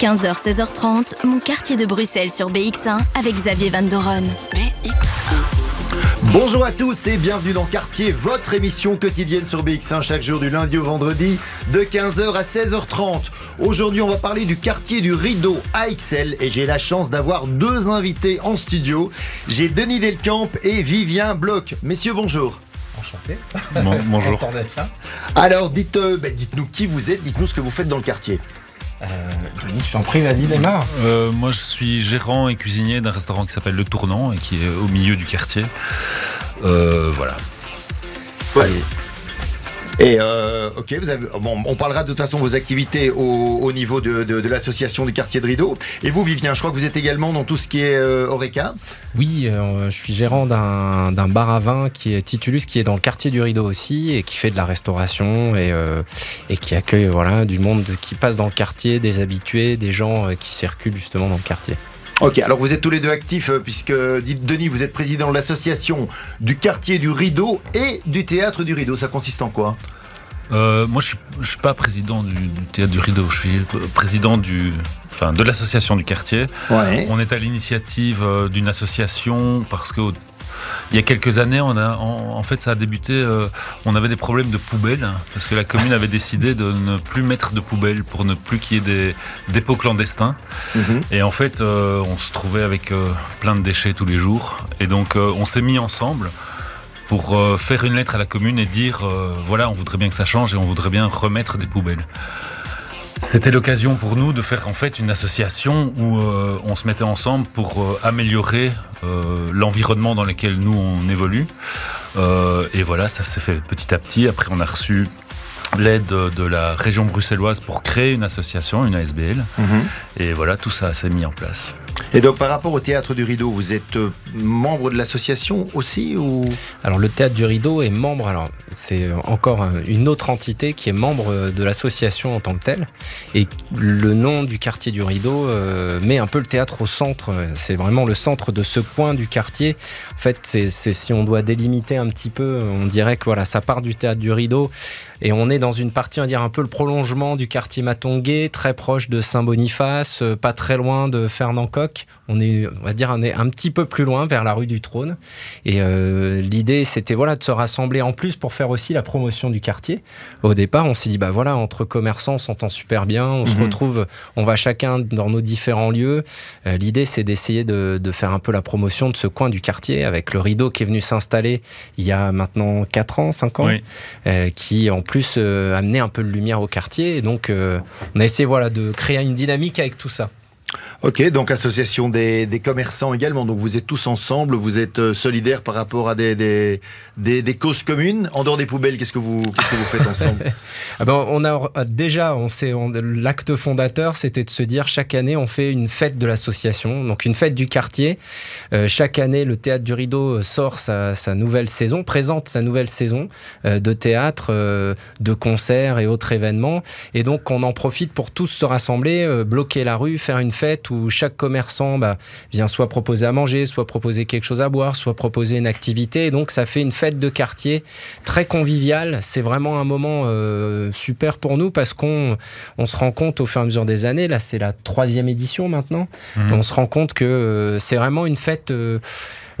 15h, 16h30, mon quartier de Bruxelles sur BX1 avec Xavier Van Doron. Bonjour à tous et bienvenue dans Quartier, votre émission quotidienne sur BX1 chaque jour du lundi au vendredi de 15h à 16h30. Aujourd'hui, on va parler du quartier du Rideau à Excel et j'ai la chance d'avoir deux invités en studio. J'ai Denis Delcamp et Vivien Bloch. Messieurs, bonjour. Enchanté. bonjour. Alors, dites, euh, ben, dites-nous qui vous êtes, dites-nous ce que vous faites dans le quartier. Euh, Denis, je t'en prie, vas-y, démarre. Euh, moi, je suis gérant et cuisinier d'un restaurant qui s'appelle Le Tournant et qui est au milieu du quartier. Euh, voilà. Allez. Et euh, ok, vous avez, bon, on parlera de toute façon vos activités au, au niveau de, l'association du quartier de Rideau. Et vous, Vivien, je crois que vous êtes également dans tout ce qui est euh, Oreca. Oui, euh, je suis gérant d'un bar à vin qui est Titulus, qui est dans le quartier du Rideau aussi et qui fait de la restauration et, euh, et qui accueille voilà, du monde qui passe dans le quartier, des habitués, des gens qui circulent justement dans le quartier. Ok, alors vous êtes tous les deux actifs euh, puisque, dites Denis, vous êtes président de l'association du quartier du Rideau et du théâtre du Rideau. Ça consiste en quoi Euh, moi, je suis, je suis pas président du, du théâtre du Rideau. Je suis président du, enfin, de l'association du quartier. Ouais. On est à l'initiative euh, d'une association parce que au- il y a quelques années, on a, en, en fait, ça a débuté. euh, on avait des problèmes de poubelles parce que la commune avait décidé de ne plus mettre de poubelles pour ne plus qu'il y ait des dépôts clandestins. Mhm. Et en fait, euh, on se trouvait avec euh, plein de déchets tous les jours. Et donc, on s'est mis ensemble pour faire une lettre à la commune et dire euh, voilà, on voudrait bien que ça change et on voudrait bien remettre des poubelles. C'était l'occasion pour nous de faire en fait une association où euh, on se mettait ensemble pour euh, améliorer euh, l'environnement dans lequel nous on évolue. Et voilà, ça s'est fait petit à petit. Après, on a reçu l'aide de la région bruxelloise pour créer une association, une ASBL. Mhm. Et voilà, tout ça s'est mis en place. Et donc par rapport au théâtre du Rideau, vous êtes euh, membre de l'association aussi ou? Alors le théâtre du Rideau est membre, alors c'est encore un- une autre entité qui est membre de l'association en tant que telle. Et le nom du quartier du Rideau euh, met un peu le théâtre au centre. C'est vraiment le centre de ce coin du quartier. En fait, c'est si on doit délimiter un petit peu, on dirait que voilà, ça part du théâtre du Rideau. Et on est dans une partie, on va dire, un peu le prolongement du quartier Matongué, très proche de Saint-Boniface, euh, pas très loin de On est, on va dire, on est un petit peu plus loin, vers la rue du Trône. Et euh, l'idée, c'était voilà de se rassembler en plus pour faire aussi la promotion du quartier. Au départ, on s'est dit bah voilà, entre commerçants, on s'entend super bien, on se Mhm. retrouve, on va chacun dans nos différents lieux. Euh, l'idée, c'est d'essayer de, de faire un peu la promotion de ce coin du quartier avec le rideau qui est venu s'installer il y a maintenant 4 ans, 5 ans, Oui. euh, qui en plus amenait un peu de lumière au quartier. Et donc, on a essayé voilà de créer une dynamique avec tout ça. Ok, donc association des, commerçants également. Donc vous êtes tous ensemble, vous êtes euh, solidaires par rapport à des, causes communes. En dehors des poubelles, qu'est-ce que vous, faites ensemble Ah ben, on a euh, déjà, l'acte fondateur, c'était de se dire chaque année, on fait une fête de l'association, donc une fête du quartier. Euh, chaque année, le théâtre du Rideau sort sa, nouvelle saison, présente sa nouvelle saison de théâtre, de concerts et autres événements. Et donc, on en profite pour tous se rassembler, bloquer la rue, faire une fête où chaque commerçant bah, vient soit proposer à manger, soit proposer quelque chose à boire, soit proposer une activité. Et donc, ça fait une fête de quartier très conviviale. C'est vraiment un moment euh, super pour nous parce qu'on on se rend compte au fur et à mesure des années, là c'est la troisième édition maintenant, Mhm. on se rend compte que euh, c'est vraiment une fête euh,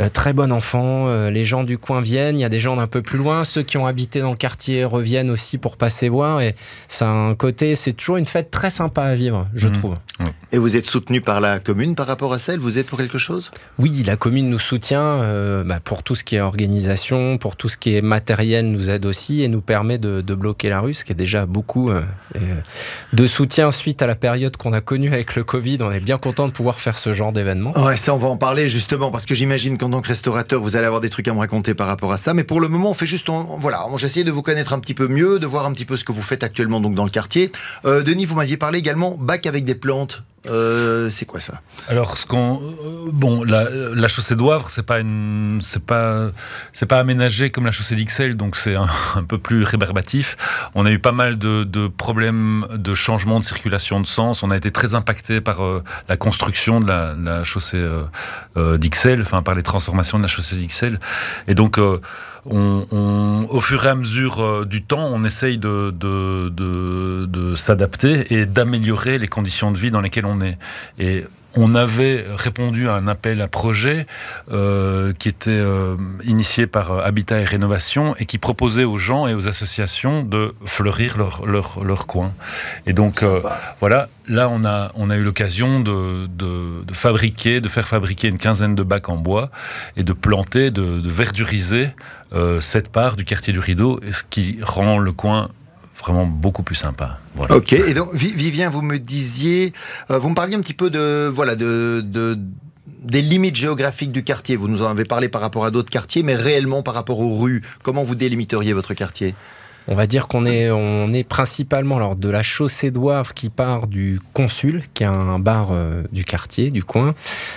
très bon enfant. euh, les gens du coin viennent, il y a des gens d'un peu plus loin. Ceux qui ont habité dans le quartier reviennent aussi pour passer voir. Et ça a un côté, c'est toujours une fête très sympa à vivre, je Mhm. trouve. Et vous êtes soutenu par la commune par rapport à celle Vous êtes pour quelque chose? Oui, la commune nous soutient euh, bah, pour tout ce qui est organisation, pour tout ce qui est matériel, nous aide aussi et nous permet de, de bloquer la rue, ce qui est déjà beaucoup euh, et, euh, de soutien suite à la période qu'on a connue avec le Covid. On est bien content de pouvoir faire ce genre d'événement. Ouais, ça on va en parler justement parce que j'imagine qu'en que restaurateur, vous allez avoir des trucs à me raconter par rapport à ça. Mais pour le moment, on fait juste, on- voilà, j'essaie de vous connaître un petit peu mieux, de voir un petit peu ce que vous faites actuellement donc dans le quartier. Euh, Denis, vous m'aviez parlé également bac avec des plantes. Euh, c'est quoi ça? Alors, ce qu'on, euh, bon, la, la chaussée d'Oivre, c'est pas c'est pas, c'est pas aménagé comme la chaussée d'Ixelles, donc c'est un, peu plus rébarbatif. On a eu pas mal de, problèmes de changement de circulation de sens. On a été très impacté par euh, la construction de la, de la chaussée euh, d'Ixelles, enfin par les transformations de la chaussée d'Ixelles. Et donc, euh, on, au fur et à mesure du temps, on essaye de, de, de s'adapter et d'améliorer les conditions de vie dans lesquelles on est. on avait répondu à un appel à projet euh, qui était euh, initié par euh, Habitat et Rénovation et qui proposait aux gens et aux associations de fleurir leur, leur, leur coin. Et donc voilà, là on a, on a eu l'occasion de, de, de, fabriquer, de faire fabriquer une quinzaine de bacs en bois et de planter, de, de verduriser cette part du quartier du Rideau, ce qui rend le coin vraiment beaucoup plus sympa. Ok, et donc Vivien, vous me disiez, euh, vous me parliez un petit peu de, voilà, de des limites géographiques du quartier. Vous nous en avez parlé par rapport à d'autres quartiers, mais réellement par rapport aux rues, comment vous délimiteriez votre quartier? On va dire qu'on est, on est principalement alors, de la chaussée d'Oivre qui part du Consul, qui est un bar euh, du quartier, du coin,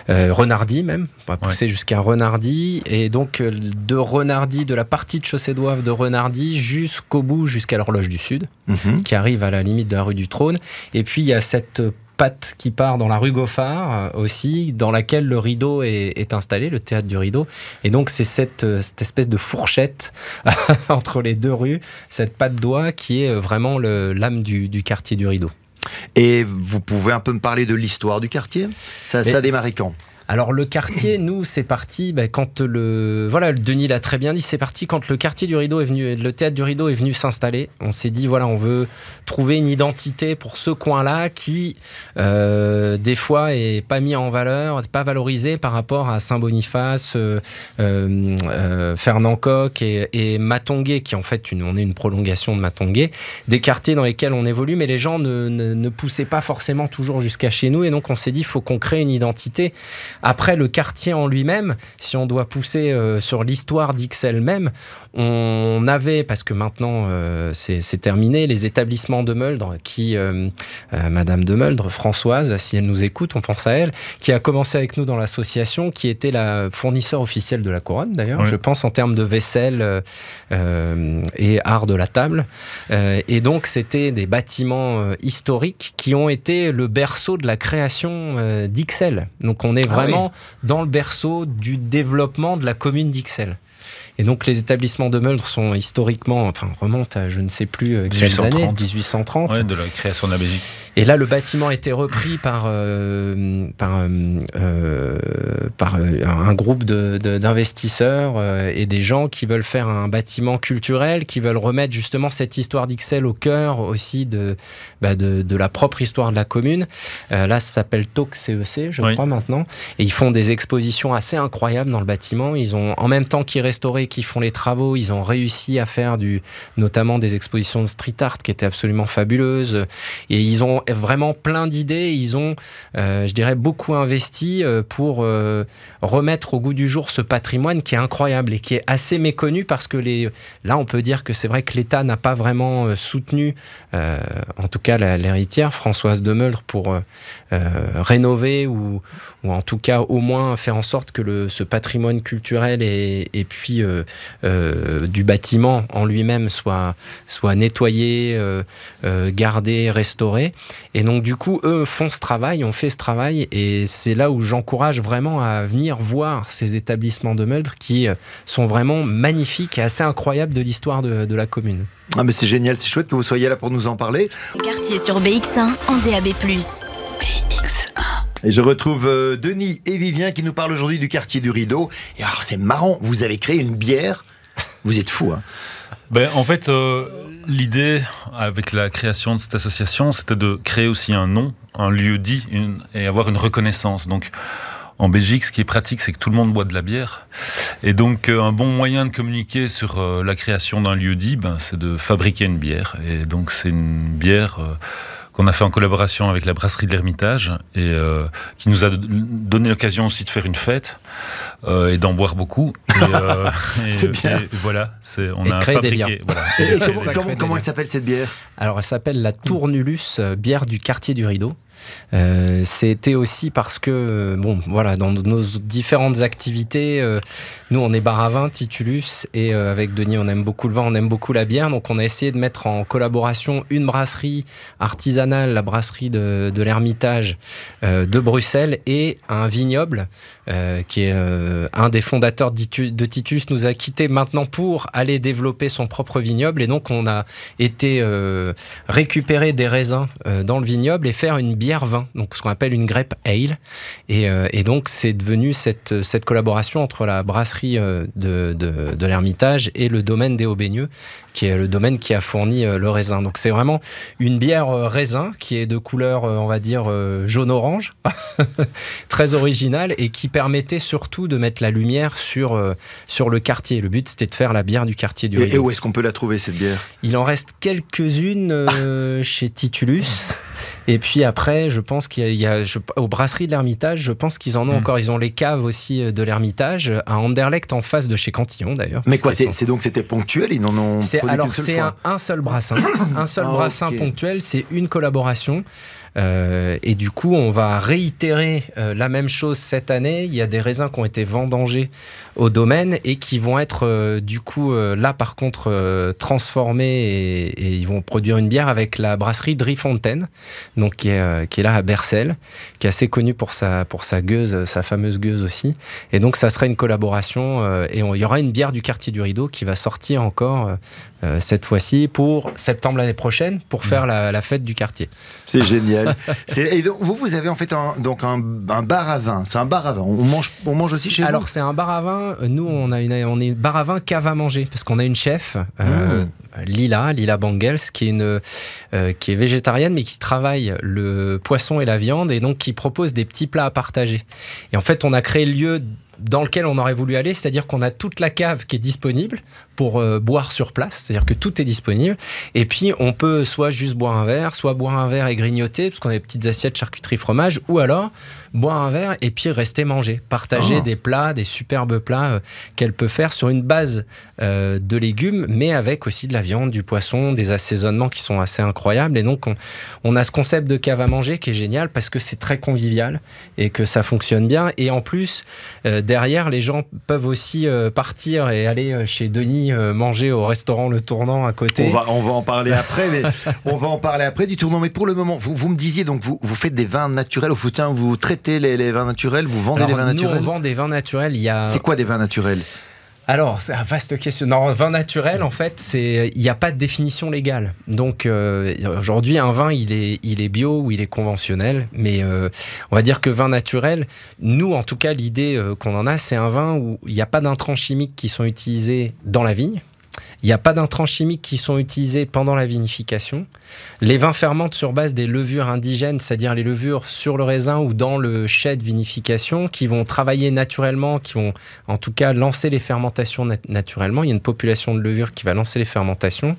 euh, Renardy même, on va pousser jusqu'à Renardy, et donc euh, de Renardy, de la partie de chaussée d'Oivre de Renardy jusqu'au bout, jusqu'à l'horloge du Sud, mhm. qui arrive à la limite de la rue du Trône. Et puis il y a cette patte qui part dans la rue Goffard euh, aussi, dans laquelle le rideau est, installé, le théâtre du rideau. Et donc c'est cette, euh, cette, espèce de fourchette entre les deux rues, cette patte d'oie qui est euh, vraiment l'âme du, du, quartier du rideau. Et vous pouvez un peu me parler de l'histoire du quartier? Ça, ça a démarré quand? Alors le quartier, nous, c'est parti ben, quand le voilà, Denis l'a très bien dit, c'est parti quand le quartier du Rideau est venu, le théâtre du Rideau est venu s'installer. On s'est dit voilà, on veut trouver une identité pour ce coin-là qui euh, des fois est pas mis en valeur, pas valorisé par rapport à Saint-Boniface, euh, euh, Fernand Coq et, et, Matongué, qui en fait on est une prolongation de Matongué, des quartiers dans lesquels on évolue, mais les gens ne, ne, ne poussaient pas forcément toujours jusqu'à chez nous, et donc on s'est dit faut qu'on crée une identité. Après, le quartier en lui-même, si on doit pousser euh, sur l'histoire d'Ixelles même, on avait, parce que maintenant euh, c'est terminé, les établissements de Meldre, qui, euh, Madame de Meldre, Françoise, si elle nous écoute, on pense à elle, qui a commencé avec nous dans l'association, qui était la fournisseur officielle de la couronne d'ailleurs, je pense en termes de vaisselle et art de la table. et donc c'était des bâtiments historiques qui ont été le berceau de la création d'Ixelles. Donc on est vraiment dans le berceau du développement de la commune d'Ixelles. Et donc les établissements de Meldre sont historiquement, enfin remontent à je ne sais plus euh, quelles années, 1830. Ouais, de la création de la Belgique. Et là, le bâtiment a été repris par, euh, par, euh, par un groupe d'investisseurs de, et des gens qui veulent faire un bâtiment culturel, qui veulent remettre justement cette histoire d'Ixelles au cœur aussi de, bah de, de, la propre histoire de la commune. là, ça s'appelle TOC CEC, je crois maintenant. Et ils font des expositions assez incroyables dans le bâtiment. Ils ont, en même temps qu'ils restauraient, qu'ils font les travaux, ils ont réussi à faire du, notamment des expositions de street art qui étaient absolument fabuleuses. Et ils ont vraiment plein d'idées. Ils ont, euh, je dirais, beaucoup investi euh, pour euh, remettre au goût du jour ce patrimoine qui est incroyable et qui est assez méconnu parce que les, là, on peut dire que c'est vrai que l'État n'a pas vraiment soutenu, en tout cas l'héritière Françoise de Meldre, pour rénover ou, ou en tout cas au moins faire en sorte que le, ce patrimoine culturel et, et puis du bâtiment en lui-même soit, soit nettoyé, gardé, restauré. Et donc du coup, eux font ce travail, ont fait ce travail, et c'est là où j'encourage vraiment à venir voir ces établissements de Meldre qui euh, sont vraiment magnifiques et assez incroyables de l'histoire de, la commune. Ah mais c'est génial, c'est chouette que vous soyez là pour nous en parler. Quartier sur BX1 en DAB+. BX1. Et je retrouve euh, Denis et Vivien qui nous parlent aujourd'hui du quartier du Rideau. Et alors c'est marrant, vous avez créé une bière. Vous êtes fou, hein ben, En fait, euh, l'idée avec la création de cette association, c'était de créer aussi un nom, un lieu dit et avoir une reconnaissance. Donc, en Belgique, ce qui est pratique, c'est que tout le monde boit de la bière. Et donc, euh, un bon moyen de communiquer sur la création d'un lieu dit, ben, c'est de fabriquer une bière. Et donc, c'est une bière qu'on a fait en collaboration avec la brasserie de l'Ermitage et euh, qui nous a donné l'occasion aussi de faire une fête euh, et d'en boire beaucoup. Euh, c'est bien. voilà, c'est on a fabriqué. Voilà. comment, comment elle s'appelle cette bière? Alors elle s'appelle la Tournulus, bière du quartier du Rideau. Euh, c'était aussi parce que, bon, voilà, dans nos différentes activités, euh, nous, on est bar à vin, Titulus, et euh, avec Denis, on aime beaucoup le vin, on aime beaucoup la bière, donc on a essayé de mettre en collaboration une brasserie artisanale, la brasserie de l'Ermitage de Bruxelles, et un vignoble qui est un des fondateurs de Titus, nous a quitté maintenant pour aller développer son propre vignoble. Et donc, on a été récupérer des raisins dans le vignoble et faire une bière vin, donc ce qu'on appelle une grape ale. Et, donc, c'est devenu cette, cette collaboration entre la brasserie de, de, de l'Ermitage et le domaine des Aubaigneux qui est le domaine qui a fourni euh, le raisin. Donc c'est vraiment une bière euh, raisin qui est de couleur, euh, on va dire, jaune-orange, très originale et qui permettait surtout de mettre la lumière sur, sur le quartier. Le but c'était de faire la bière du quartier du Et, et où est-ce qu'on peut la trouver cette bière? Il en reste quelques-unes chez Titulus. Et puis après, je pense qu'il y a, aux brasseries de l'Ermitage, je pense qu'ils en ont hmm. encore. Ils ont les caves aussi de l'Ermitage, à Anderlecht en face de chez Cantillon d'ailleurs. Mais quoi, c'est donc c'était ponctuel Ils n'en ont alors c'est un, seul brassin, un seul ah, brassin ponctuel, c'est une collaboration. Euh, et du coup, on va réitérer euh, la même chose cette année. Il y a des raisins qui ont été vendangés au domaine et qui vont être euh, du coup là par contre transformés et, ils vont produire une bière avec la brasserie Drifontaine, donc qui est, qui est là à Bercel, qui est assez connue pour sa pour sa gueuse, sa fameuse gueuse aussi. Et donc ça sera une collaboration et il y aura une bière du quartier du Rideau qui va sortir encore cette fois-ci pour septembre l'année prochaine pour faire la, la fête du quartier. C'est génial. Et donc, vous, vous avez en fait un, donc un, bar à vin. C'est un bar à vin. On mange, on mange aussi chez vous? Alors, c'est un bar à vin. Nous, on, a une, on est bar à vin cave à manger. Parce qu'on a une chef, euh, mmh. Lila, Lila Bangels, qui est, une, euh, qui est végétarienne, mais qui travaille le poisson et la viande. Et donc, qui propose des petits plats à partager. Et en fait, on a créé le lieu dans lequel on aurait voulu aller, c'est-à-dire qu'on a toute la cave qui est disponible pour euh, boire sur place, c'est-à-dire que tout est disponible. Et puis on peut soit juste boire un verre, soit boire un verre et grignoter, parce qu'on a des petites assiettes charcuterie fromage, ou alors boire un verre et puis rester manger, partager oh. des plats, des superbes plats euh, qu'elle peut faire sur une base euh, de légumes, mais avec aussi de la viande, du poisson, des assaisonnements qui sont assez incroyables. Et donc on, a ce concept de cave à manger qui est génial parce que c'est très convivial et que ça fonctionne bien. Et en plus, derrière, les gens peuvent aussi partir et aller chez Denis manger au restaurant Le Tournant à côté. On va, on va en parler après, mais on va en parler après du tournant. Mais pour le moment, vous, vous me disiez donc vous, vous faites des vins naturels au foutin, vous traitez les, vins naturels Vous vendez des vins naturels Nous, on vend des vins naturels. Il y a... C'est quoi des vins naturels? Alors, c'est une vaste question. Non, vin naturel, en fait, c'est il n'y a pas de définition légale. Donc euh, aujourd'hui, un vin, il est, il est bio ou il est conventionnel, mais euh, on va dire que vin naturel, nous, en tout cas, l'idée euh, qu'on en a, c'est un vin où il n'y a pas d'intrants chimiques qui sont utilisés dans la vigne. Il n'y a pas d'intrants chimiques qui sont utilisés pendant la vinification. Les vins fermentent sur base des levures indigènes, c'est-à-dire les levures sur le raisin ou dans le chai de vinification, qui vont travailler naturellement, qui vont en tout cas lancer les fermentations naturellement. Il y a une population de levures qui va lancer les fermentations.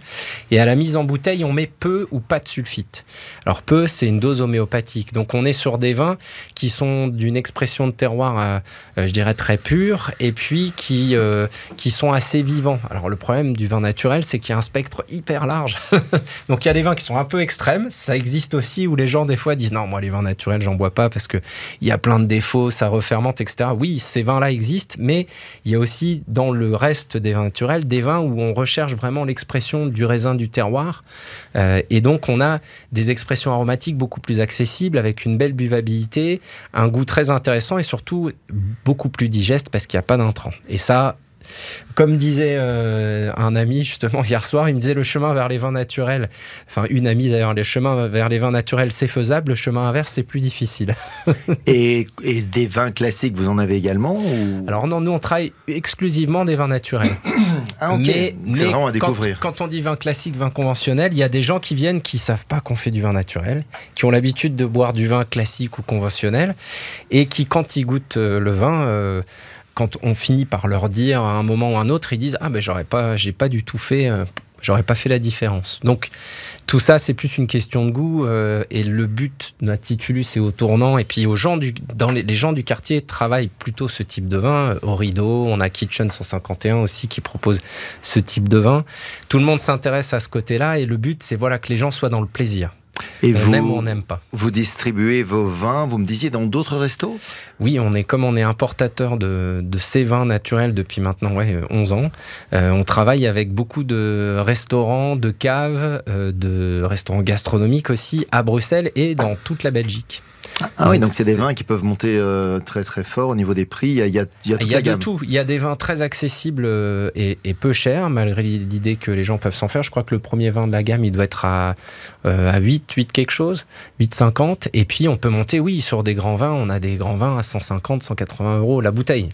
Et à la mise en bouteille, on met peu ou pas de sulfite. Alors peu, c'est une dose homéopathique. Donc on est sur des vins qui sont d'une expression de terroir, euh, euh, je dirais, très pure, et puis qui, euh, qui sont assez vivants. Alors le problème du vin naturel, c'est qu'il y a un spectre hyper large. Donc il y a des vins qui sont un peu extrêmes. Ça existe aussi où les gens, des fois, disent non, moi, les vins naturels, j'en bois pas parce qu'il y a plein de défauts, ça refermente, etc. Oui, ces vins-là existent, mais il y a aussi dans le reste des vins naturels des vins où on recherche vraiment l'expression du raisin du terroir. Euh, et donc, on a des expressions aromatiques beaucoup plus accessibles avec une belle buvabilité, un goût très intéressant et surtout beaucoup plus digeste parce qu'il n'y a pas d'intrants. Et ça, comme disait euh, un ami justement hier soir, il me disait le chemin vers les vins naturels, enfin une amie d'ailleurs, le chemin vers les vins naturels c'est faisable, le chemin inverse c'est plus difficile. et, des vins classiques, vous en avez également Alors non, nous on travaille exclusivement des vins naturels. ah ok, mais, mais à découvrir. Quand, on dit vin classique, vin conventionnel, il y a des gens qui viennent qui savent pas qu'on fait du vin naturel, qui ont l'habitude de boire du vin classique ou conventionnel, et qui quand ils goûtent euh, le vin... Euh, quand on finit par leur dire à un moment ou à un autre, ils disent ah ben j'aurais pas, j'ai pas du tout fait, euh, j'aurais pas fait la différence. Donc tout ça c'est plus une question de goût euh, et le but de Titulus et au tournant et puis aux gens du, dans les, gens du quartier travaillent plutôt ce type de vin. Euh, au rideau, on a Kitchen 151 aussi qui propose ce type de vin. Tout le monde s'intéresse à ce côté-là et le but c'est voilà que les gens soient dans le plaisir Et on vous, aime ou on n'aime pas. Vous distribuez vos vins, vous me disiez, dans d'autres restos? Oui, on est comme on est importateur de, de ces vins naturels depuis maintenant ouais, 11 ans. Euh, on travaille avec beaucoup de restaurants, de caves, euh, de restaurants gastronomiques aussi à Bruxelles et dans toute la Belgique. Ah oui, Donc donc c'est des vins qui peuvent monter euh, très très fort au niveau des prix. Il y a, il y a, il y a toute Il y la a de gamme. tout. Il y a des vins très accessibles euh, et, et peu chers, malgré l'idée que les gens peuvent s'en faire. Je crois que le premier vin de la gamme, il doit être à, euh, à 8, 8 quelque chose, 8,50. Et puis on peut monter, oui, sur des grands vins. On a des grands vins à 150, 180 euros la bouteille.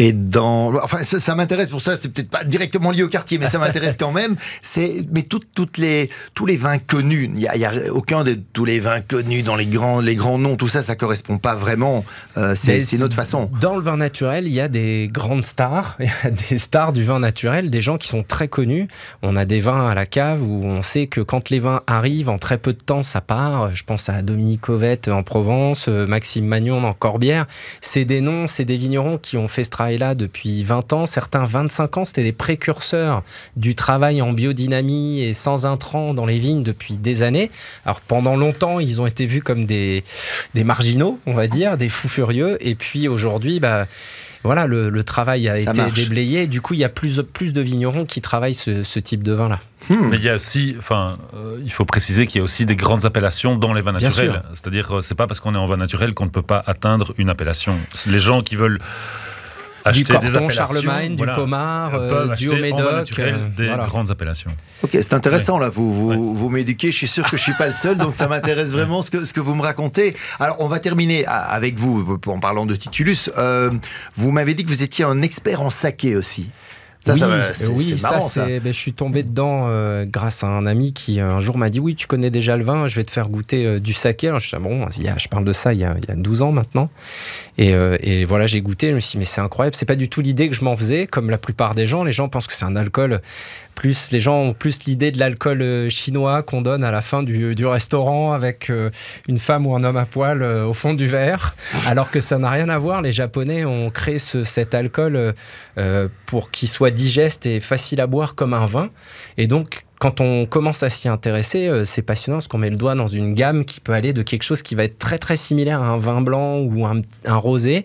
Et dans, enfin, ça, ça m'intéresse pour ça. C'est peut-être pas directement lié au quartier, mais ça m'intéresse quand même. C'est, mais toutes, toutes les, tous les vins connus. Il y a, il y a aucun de tous les vins connus dans les grands, les grands noms. Tout ça, ça correspond pas vraiment. Euh, c'est, c'est une autre façon. Dans le vin naturel, il y a des grandes stars, il y a des stars du vin naturel, des gens qui sont très connus. On a des vins à la cave où on sait que quand les vins arrivent, en très peu de temps, ça part. Je pense à Dominique Ovette en Provence, euh, Maxime Magnon en Corbière. C'est des noms, c'est des vignerons qui ont fait ce travail-là depuis 20 ans, certains 25 ans. C'était des précurseurs du travail en biodynamie et sans intrants dans les vignes depuis des années. Alors pendant longtemps, ils ont été vus comme des, des marginaux, on va dire, des fous furieux. Et puis aujourd'hui, bah, voilà, le, le travail a Ça été marche. déblayé. Du coup, il y a plus, plus de vignerons qui travaillent ce, ce type de vin-là. Hmm. Mais il y a aussi, enfin, euh, il faut préciser qu'il y a aussi des grandes appellations dans les vins Bien naturels. C'est-à-dire, euh, c'est pas parce qu'on est en vin naturel qu'on ne peut pas atteindre une appellation. Les gens qui veulent du appellations, Charlemagne, voilà, du Pommard, euh, du naturel euh, des voilà. grandes appellations. Ok, c'est intéressant là. Vous vous, Ouais. vous m'éduquez. Je suis sûr que je suis pas le seul, donc ça m'intéresse vraiment ce que ce que vous me racontez. Alors, on va terminer avec vous en parlant de Titulus. Euh, vous m'avez dit que vous étiez un expert en saké aussi. Ça, oui, ça va- euh, c'est oui, c'est marrant, ça, c'est. ben, je suis tombé dedans euh, grâce à un ami qui euh, un jour m'a dit oui, tu connais déjà le vin, je vais te faire goûter euh, du saké. Alors je suis ah bon, il y a- je parle de ça il y a, il y a 12 ans maintenant. Et, euh, et voilà, j'ai goûté. Je me suis dit mais c'est incroyable. C'est pas du tout l'idée que je m'en faisais, comme la plupart des gens. Les gens pensent que c'est un alcool. Plus les gens ont plus l'idée de l'alcool euh, chinois qu'on donne à la fin du, restaurant avec euh, une femme ou un homme à poil euh, au fond du verre, alors que ça n'a rien à voir. Les Japonais ont créé ce- cet alcool pour qu'il soit digeste et facile à boire comme un vin. Et donc, quand on commence à s'y intéresser, euh, c'est passionnant parce qu'on met le doigt dans une gamme qui peut aller de quelque chose qui va être très très similaire à un vin blanc ou un, rosé,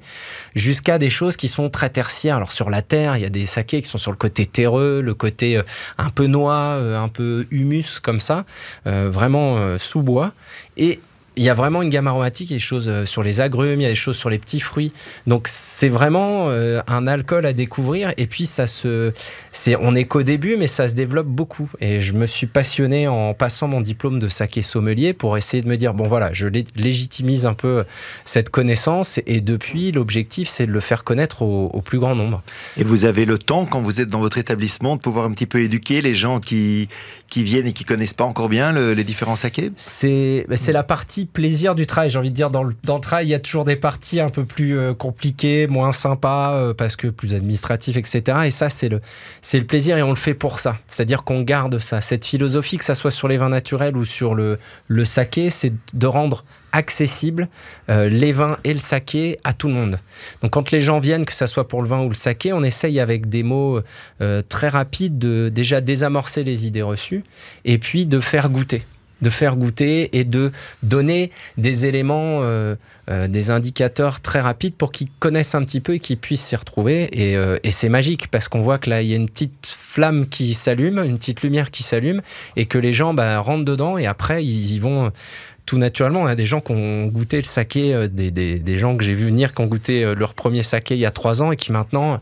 jusqu'à des choses qui sont très tertiaires. Alors sur la terre, il y a des sakés qui sont sur le côté terreux, le côté euh, un peu noix, euh, un peu humus comme ça, vraiment sous bois. Et il y a vraiment une gamme aromatique, il y a des choses euh, sur les agrumes, il y a des choses sur les petits fruits. Donc c'est vraiment euh, un alcool à découvrir. Et puis ça se, c'est, on est qu'au début, mais ça se développe beaucoup. Et je me suis passionné en passant mon diplôme de saké sommelier pour essayer de me dire bon voilà, je lé- légitimise un peu cette connaissance. Et depuis, l'objectif c'est de le faire connaître au, au plus grand nombre. Et vous avez le temps, quand vous êtes dans votre établissement, de pouvoir un petit peu éduquer les gens qui, qui viennent et qui connaissent pas encore bien le- les différents sakés? C'est bah, c'est la partie plaisir du travail. J'ai envie de dire, dans le, dans le il y a toujours des parties un peu plus euh, compliquées, moins sympas, euh, parce que plus administratifs, etc. Et ça, c'est le, c'est le plaisir et on le fait pour ça. C'est-à-dire qu'on garde ça. Cette philosophie, que ça soit sur les vins naturels ou sur le, le saké, c'est de rendre accessible euh, les vins et le saké à tout le monde. Donc quand les gens viennent, que ça soit pour le vin ou le saké, on essaye avec des mots très rapides de déjà désamorcer les idées reçues et puis de faire goûter de faire goûter et de donner des éléments, euh, euh, des indicateurs très rapides pour qu'ils connaissent un petit peu et qu'ils puissent s'y retrouver. Et, euh, et c'est magique parce qu'on voit que là, il y a une petite flamme qui s'allume, une petite lumière qui s'allume et que les gens bah, rentrent dedans et après, ils y vont tout naturellement. On a des gens qui ont goûté le saké, euh, des, des, des gens que j'ai vu venir qui ont goûté euh, leur premier saké il y a trois ans et qui maintenant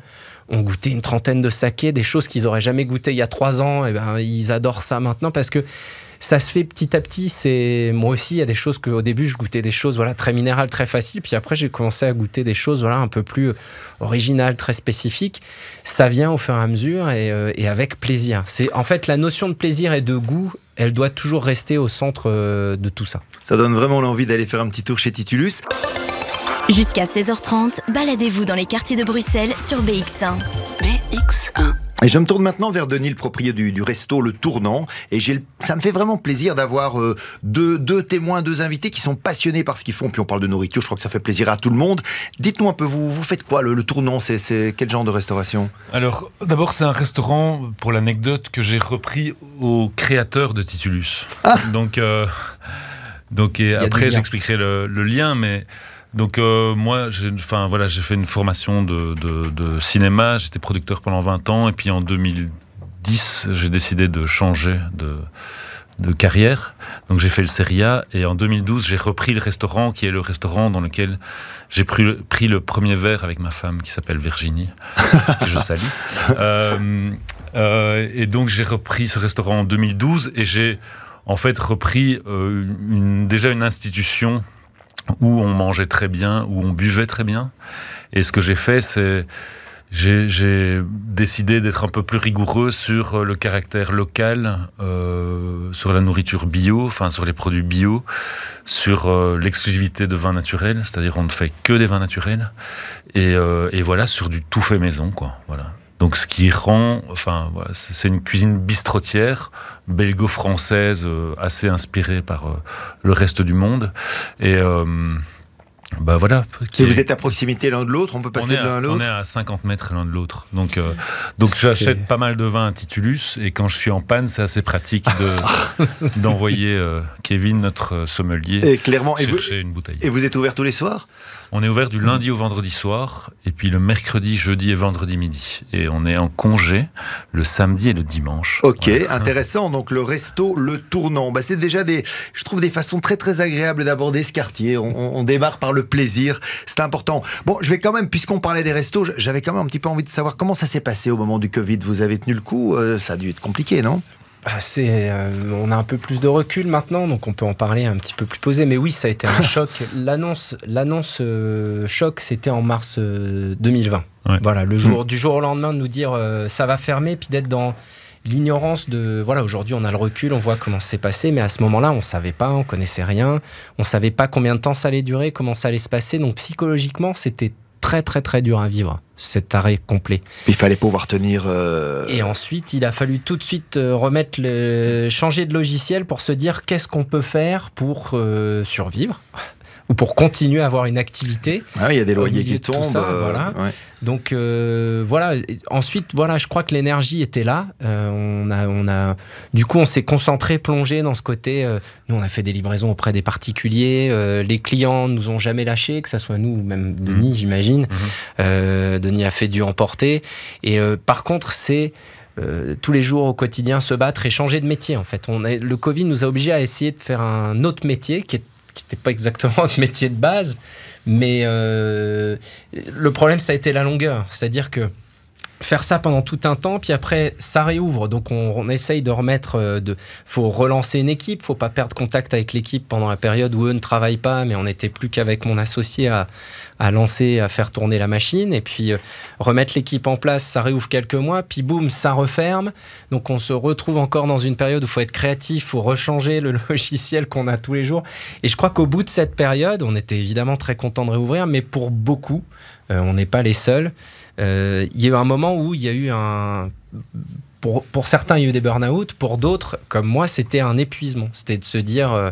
ont goûté une trentaine de sakés, des choses qu'ils auraient jamais goûté il y a trois ans. Et ben, ils adorent ça maintenant parce que ça se fait petit à petit. C'est moi aussi, il y a des choses que au début je goûtais des choses voilà très minérales, très faciles, puis après j'ai commencé à goûter des choses voilà un peu plus originales, très spécifiques. Ça vient au fur et à mesure et, euh, et avec plaisir. C'est en fait la notion de plaisir et de goût, elle doit toujours rester au centre euh, de tout ça. Ça donne vraiment l'envie d'aller faire un petit tour chez Titulus. Jusqu'à 16h30, baladez-vous dans les quartiers de Bruxelles sur BX1. BX1. Et je me tourne maintenant vers Denis, le propriétaire du, du resto Le Tournant. Et j'ai, ça me fait vraiment plaisir d'avoir euh, deux, deux témoins, deux invités qui sont passionnés par ce qu'ils font. Puis on parle de nourriture, je crois que ça fait plaisir à tout le monde. Dites-nous un peu, vous, vous faites quoi Le, le Tournant, c'est, c'est quel genre de restauration? Alors, d'abord, c'est un restaurant, pour l'anecdote, que j'ai repris au créateur de Titulus. Ah. Donc, euh, Donc et après j'expliquerai le, le lien, mais donc euh, moi j'ai enfin voilà fait une formation de, de- de cinéma, j'étais producteur pendant 20 ans et puis en 2010 j'ai décidé de changer de de carrière. Donc j'ai fait le Seria et en 2012 j'ai repris le restaurant qui est le restaurant dans lequel j'ai pris, le- pris le premier verre avec ma femme qui s'appelle Virginie, que je salue. Euh, euh, et donc j'ai repris ce restaurant en 2012 et j'ai en fait repris euh, une- déjà une institution où on mangeait très bien, où on buvait très bien. Et ce que j'ai fait, c'est j'ai décidé d'être un peu plus rigoureux sur euh, le caractère local, euh, sur la nourriture bio, enfin sur les produits bio, sur euh, l'exclusivité de vins naturels, c'est-à-dire on ne fait que des vins naturels, et, et voilà sur du tout fait maison, quoi. Voilà. Donc ce qui rend, enfin voilà, c'est une cuisine bistrotière, belgo-française, euh, assez inspirée par euh, le reste du monde, et euh, bah voilà. qui Et vous êtes à proximité l'un de l'autre, on peut on passer de l'un à à, on l'autre est à 50 mètres l'un de l'autre. Donc, euh, donc j'achète pas mal de vin à Titulus et quand je suis en panne, c'est assez pratique de- d'envoyer euh, Kevin, notre sommelier, Et clairement, et vous, chercher une bouteille. et vous êtes ouvert tous les soirs? On est ouvert du lundi au vendredi soir et puis le mercredi, jeudi et vendredi midi. Et on est en congé le samedi et le dimanche. Ok, intéressant. Donc le resto, le tournant, bah, c'est déjà des, je trouve des façons très très agréables d'aborder ce quartier. On démarre par le plaisir, c'est important. Bon, je vais quand même, puisqu'on parlait des restos, j'avais quand même un petit peu envie de savoir comment ça s'est passé au moment du Covid. Vous avez tenu le coup, euh, ça a dû être compliqué, non? Bah, c'est, euh, on a un peu plus de recul maintenant, donc on peut en parler un petit peu plus posé. Mais oui, ça a été un choc. L'annonce, l'annonce euh, choc, c'était en mars euh, 2020. Ouais. Voilà, le jour du jour au lendemain de nous dire euh, ça va fermer, puis d'être dans l'ignorance de voilà. Aujourd'hui, on a le recul, on voit comment c'est passé, mais à ce moment-là, on savait pas, on connaissait rien, on savait pas combien de temps ça allait durer, comment ça allait se passer. Donc psychologiquement, c'était très très très dur à vivre cet arrêt complet. Il fallait pouvoir tenir. euh, Et ensuite, il a fallu tout de suite euh, remettre le, changer de logiciel pour se dire qu'est-ce qu'on peut faire pour euh, survivre ou pour continuer à avoir une activité. ah il y a des loyers qui tombent. ça, euh, voilà. ouais. Donc euh, voilà. Ensuite, voilà, je crois que l'énergie était là. Euh, on a, on a, du coup, on s'est concentré, plongé dans ce côté. nous, on a fait des livraisons auprès des particuliers. les clients nous ont jamais lâchés, que ce soit nous ou même Denis, j'imagine. Euh, Denis a fait du emporter. Et par contre, c'est euh, tous les jours au quotidien se battre et changer de métier. En fait, on est, le Covid nous a obligés à essayer de faire un autre métier qui n'était pas exactement notre métier de base. Mais euh, le problème, ça a été la longueur. C'est-à-dire que faire ça pendant tout un temps, puis après ça réouvre. Donc on, essaye de remettre, euh, de, faut relancer une équipe, faut pas perdre contact avec l'équipe pendant la période où eux ne travaillent pas, mais on n'était plus qu'avec mon associé à, à lancer, à faire tourner la machine, et puis euh, remettre l'équipe en place, ça réouvre quelques mois, puis boum, ça referme. Donc on se retrouve encore dans une période où faut être créatif, faut rechanger le logiciel qu'on a tous les jours. Et je crois qu'au bout de cette période, on était évidemment très content de réouvrir, mais pour beaucoup, euh, on n'est pas les seuls. Euh, il y a eu un moment où il y a eu un. Pour, pour certains, il y a eu des burn-out. Pour d'autres, comme moi, c'était un épuisement. C'était de se dire. euh,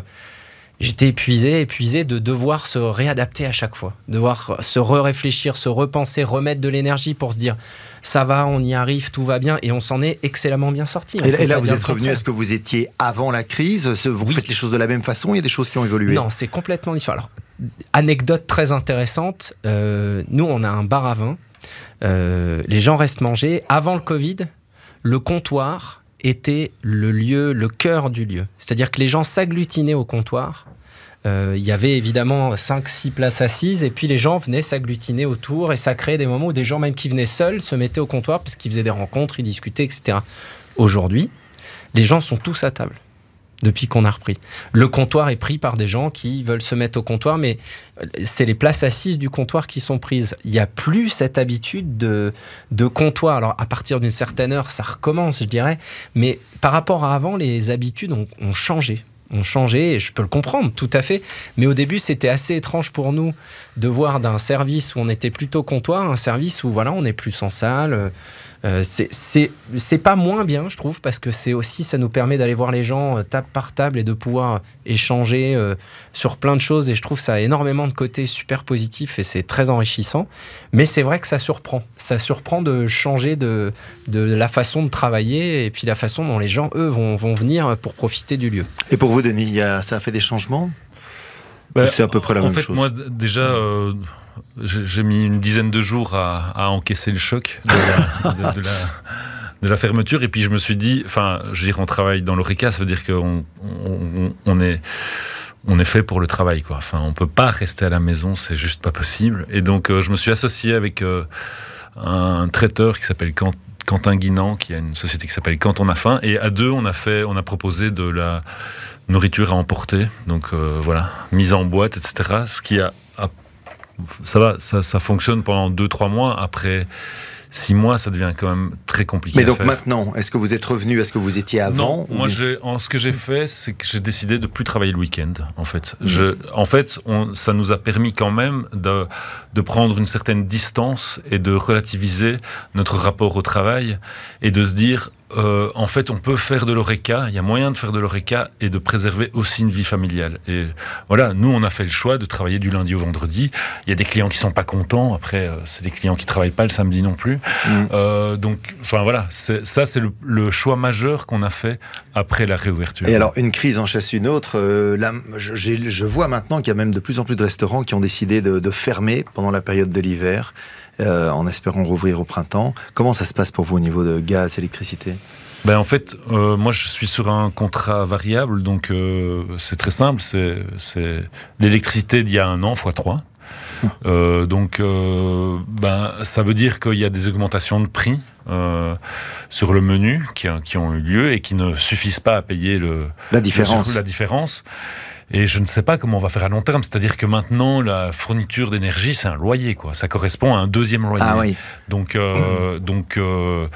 J'étais épuisé, épuisé de devoir se réadapter à chaque fois, devoir se re-réfléchir, se repenser, remettre de l'énergie pour se dire ça va, on y arrive, tout va bien, et on s'en est excellemment bien sorti. Et là, et vous êtes revenu à ce que vous étiez avant la crise Vous Oui. faites les choses de la même façon Il y a des choses qui ont évolué Non, c'est complètement différent. Alors, anecdote très intéressante. euh, nous, on a un bar à vin. Euh, les gens restent manger. Avant le Covid, le comptoir était le lieu, le cœur du lieu. C'est-à-dire que les gens s'agglutinaient au comptoir. Euh, Il y avait évidemment 5-6 places assises et puis les gens venaient s'agglutiner autour et ça créait des moments où des gens même qui venaient seuls se mettaient au comptoir parce qu'ils faisaient des rencontres, ils discutaient, etc. Aujourd'hui, les gens sont tous à table depuis qu'on a repris. Le comptoir est pris par des gens qui veulent se mettre au comptoir, mais euh, c'est les places assises du comptoir qui sont prises. Il n'y a plus cette habitude de, de comptoir. Alors, à partir d'une certaine heure, ça recommence, je dirais, mais par rapport à avant, les habitudes ont, ont changé. Ont changé, et je peux le comprendre tout à fait. Mais au début, c'était assez étrange pour nous de voir d'un service où on était plutôt comptoir, un service où voilà, on est plus en salle. Euh, c'est- c'est c'est pas moins bien, je trouve, parce que c'est aussi, ça nous permet d'aller voir les gens euh, table par table et de pouvoir échanger euh, sur plein de choses. Et je trouve ça a énormément de côtés super positifs et c'est très enrichissant. Mais c'est vrai que ça surprend. Ça surprend de changer de, de la façon de travailler et puis la façon dont les gens, eux, vont, vont venir pour profiter du lieu. Et pour vous, Denis, il y a- ça a fait des changements? Bah, C'est à peu près la même chose? En fait, moi, déjà, euh, j'ai mis une dizaine de jours à, encaisser le choc de la, fermeture. Et puis, je me suis dit, enfin, je veux dire, on travaille dans l'ORECA, ça veut dire qu'on on, est on est fait pour le travail, quoi. Enfin, on peut pas rester à la maison, c'est juste pas possible. Et donc, euh, je me suis associé avec euh, un traiteur qui s'appelle Quentin Guinan, qui a une société qui s'appelle Quand on a faim. Et à deux, on a fait, on a proposé de la nourriture à emporter. Donc euh, voilà, mise en boîte, etc. Ce qui a, ça va, ça, ça fonctionne pendant deux, trois mois. Après six mois, ça devient quand même très compliqué. Mais donc maintenant, est-ce que vous êtes revenu Est-ce que vous étiez avant Non, moi, en, ce que j'ai fait, c'est que j'ai décidé de plus travailler le week-end. En fait, je, en fait, on, ça nous a permis quand même de, de prendre une certaine distance et de relativiser notre rapport au travail et de se dire euh, en fait, on peut faire de l'oreca, il y a moyen de faire de l'oreca et de préserver aussi une vie familiale. Et voilà, nous, on a fait le choix de travailler du lundi au vendredi. Il y a des clients qui sont pas contents. Après, euh, c'est des clients qui travaillent pas le samedi non plus. Mm. Euh, donc, enfin voilà, ça, c'est le, choix majeur qu'on a fait après la réouverture. Et alors, une crise en chasse une autre. là, je, vois maintenant qu'il y a même de plus en plus de restaurants qui ont décidé de fermer pendant la période de l'hiver. Euh, en espérant rouvrir au printemps. Comment ça se passe pour vous au niveau de gaz, électricité? Ben en fait, euh, moi je suis sur un contrat variable, donc euh, c'est très simple. C'est l'électricité d'il y a un an fois 3. Euh, donc, ben, ça veut dire qu'il y a des augmentations de prix sur le menu qui, qui, ont eu lieu et qui ne suffisent pas à payer le, la différence. la différence. Et je ne sais pas comment on va faire à long terme. C'est-à-dire que maintenant, la fourniture d'énergie, c'est un loyer, quoi. Ça correspond à un deuxième loyer. Ah oui. Donc, euh, donc euh,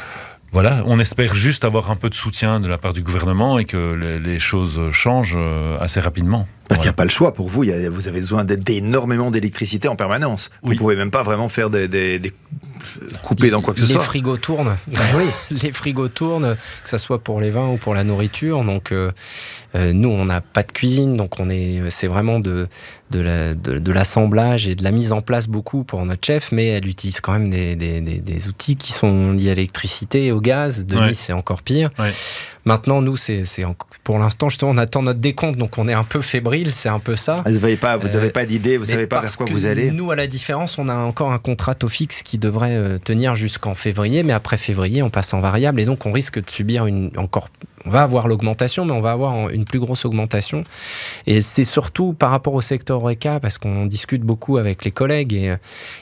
voilà, on espère juste avoir un peu de soutien de la part du gouvernement et que les, choses changent euh, assez rapidement. Parce qu'il n'y a pas le choix pour vous, vous avez besoin d'énormément d'électricité en permanence. Vous ne pouvez même pas vraiment faire des, des, couper dans quoi que ce soit. Les frigos tournent. Ah oui. les frigos tournent, que ce soit pour les vins ou pour la nourriture. Donc euh, euh, nous, on n'a pas de cuisine, donc on est, c'est vraiment de, de, l'assemblage et de la mise en place beaucoup pour notre chef, mais elle utilise quand même des, des, outils qui sont liés à l'électricité et au gaz. Denis, c'est encore pire. Maintenant, nous, c'est pour l'instant, justement, on attend notre décompte, donc on est un peu fébrile, c'est un peu ça. Ah, vous n'avez pas, vous avez euh, pas d'idée, vous savez pas vers quoi vous allez? Nous, à la différence, on a encore un contrat taux fixe qui devrait euh, tenir jusqu'en février, mais après février, on passe en variable et donc on risque de subir une encore on va avoir l'augmentation, mais on va avoir une plus grosse augmentation. Et c'est surtout par rapport au secteur ORECA, parce qu'on discute beaucoup avec les collègues, et euh,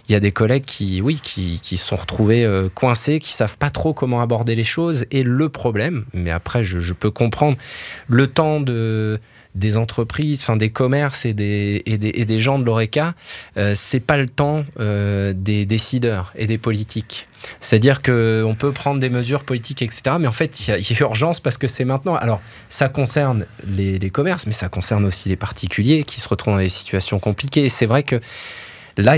il y a des collègues qui, oui, qui, sont retrouvés coincés, qui savent pas trop comment aborder les choses. Et le problème, mais après, je, je peux comprendre, le temps de des entreprises, enfin des commerces et des, et des, et des gens de l'ORECA, euh, c'est pas le temps euh, des décideurs et des politiques. C'est-à-dire qu'on peut prendre des mesures politiques, etc. Mais en fait, il y, a urgence parce que c'est maintenant. Alors, ça concerne les, les, commerces, mais ça concerne aussi les particuliers qui se retrouvent dans des situations compliquées. C'est vrai que là,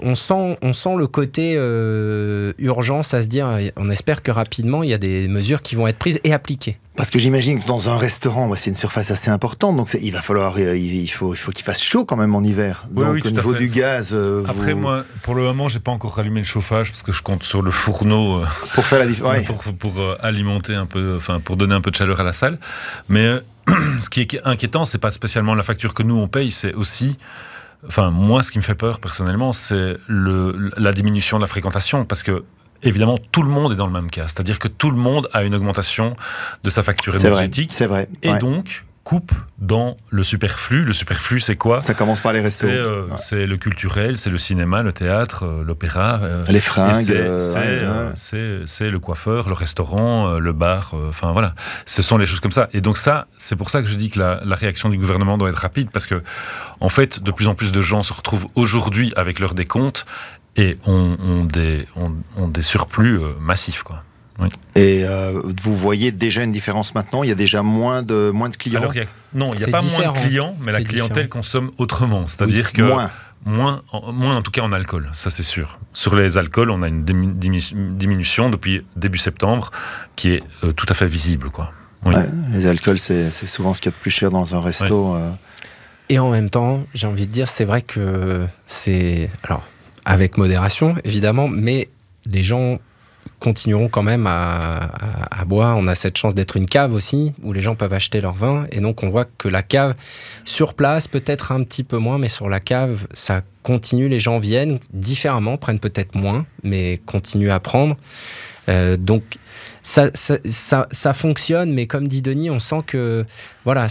on, sent, on sent le côté euh, urgence à se dire, on espère que rapidement, il y a des mesures qui vont être prises et appliquées. Parce que j'imagine que dans un restaurant, c'est une surface assez importante, donc il va falloir, euh, il faut, il faut qu'il fasse chaut quand même en hiver. donc au niveau du gaz. Euh, Après moi, pour le moment, j'ai pas encore rallumé le chauffage parce que je compte sur le fourneau pour faire la différence, pour, pour alimenter un peu, enfin pour donner un peu de chaleur à la salle. Mais ce qui est inquiétant, c'est pas spécialement la facture que nous on paye, c'est aussi Enfin, moi, ce qui me fait peur personnellement, c'est la diminution de la fréquentation, parce que évidemment, tout le monde est dans le même cas. C'est-à-dire que tout le monde a une augmentation de sa facture énergétique. C'est vrai. Et donc, coupe dans le superflu. Le superflu, c'est quoi Ça commence par les restos. C'est euh, le culturel, c'est le cinéma, le théâtre, euh, l'opéra. Euh, les fringues. C'est le coiffeur, le restaurant, le bar. Enfin voilà, ce sont les choses comme ça. Et donc ça, c'est pour ça que je dis que la, la, réaction du gouvernement doit être rapide parce que en fait, de plus en plus de gens se retrouvent aujourd'hui avec leur décompte et ont, ont des, ont, des surplus massifs quoi. Et euh, vous voyez déjà une différence maintenant? Il y a déjà moins de, moins de clients? Non, il n'y a pas moins de clients, mais la clientèle consomme autrement. C'est-à-dire que. Moins. Moins en, moins en tout cas en alcool, ça c'est sûr. Sur les alcools, on a une diminution depuis début septembre qui est euh, tout à fait visible. Quoi. les alcools, c'est souvent ce qu'il y a de plus cher dans un resto. Euh. Et en même temps, j'ai envie de dire, c'est vrai que c'est. Alors, avec modération, évidemment, mais les gens continueront quand même à, boire. On a cette chance d'être une cave aussi, où les gens peuvent acheter leur vin. Et donc, on voit que la cave, sur place, peut-être un petit peu moins, mais sur la cave, ça continue. Les gens viennent différemment, prennent peut-être moins, mais continuent à prendre. Euh, donc, ça, ça, ça, fonctionne, mais comme dit Denis, on sent que voilà,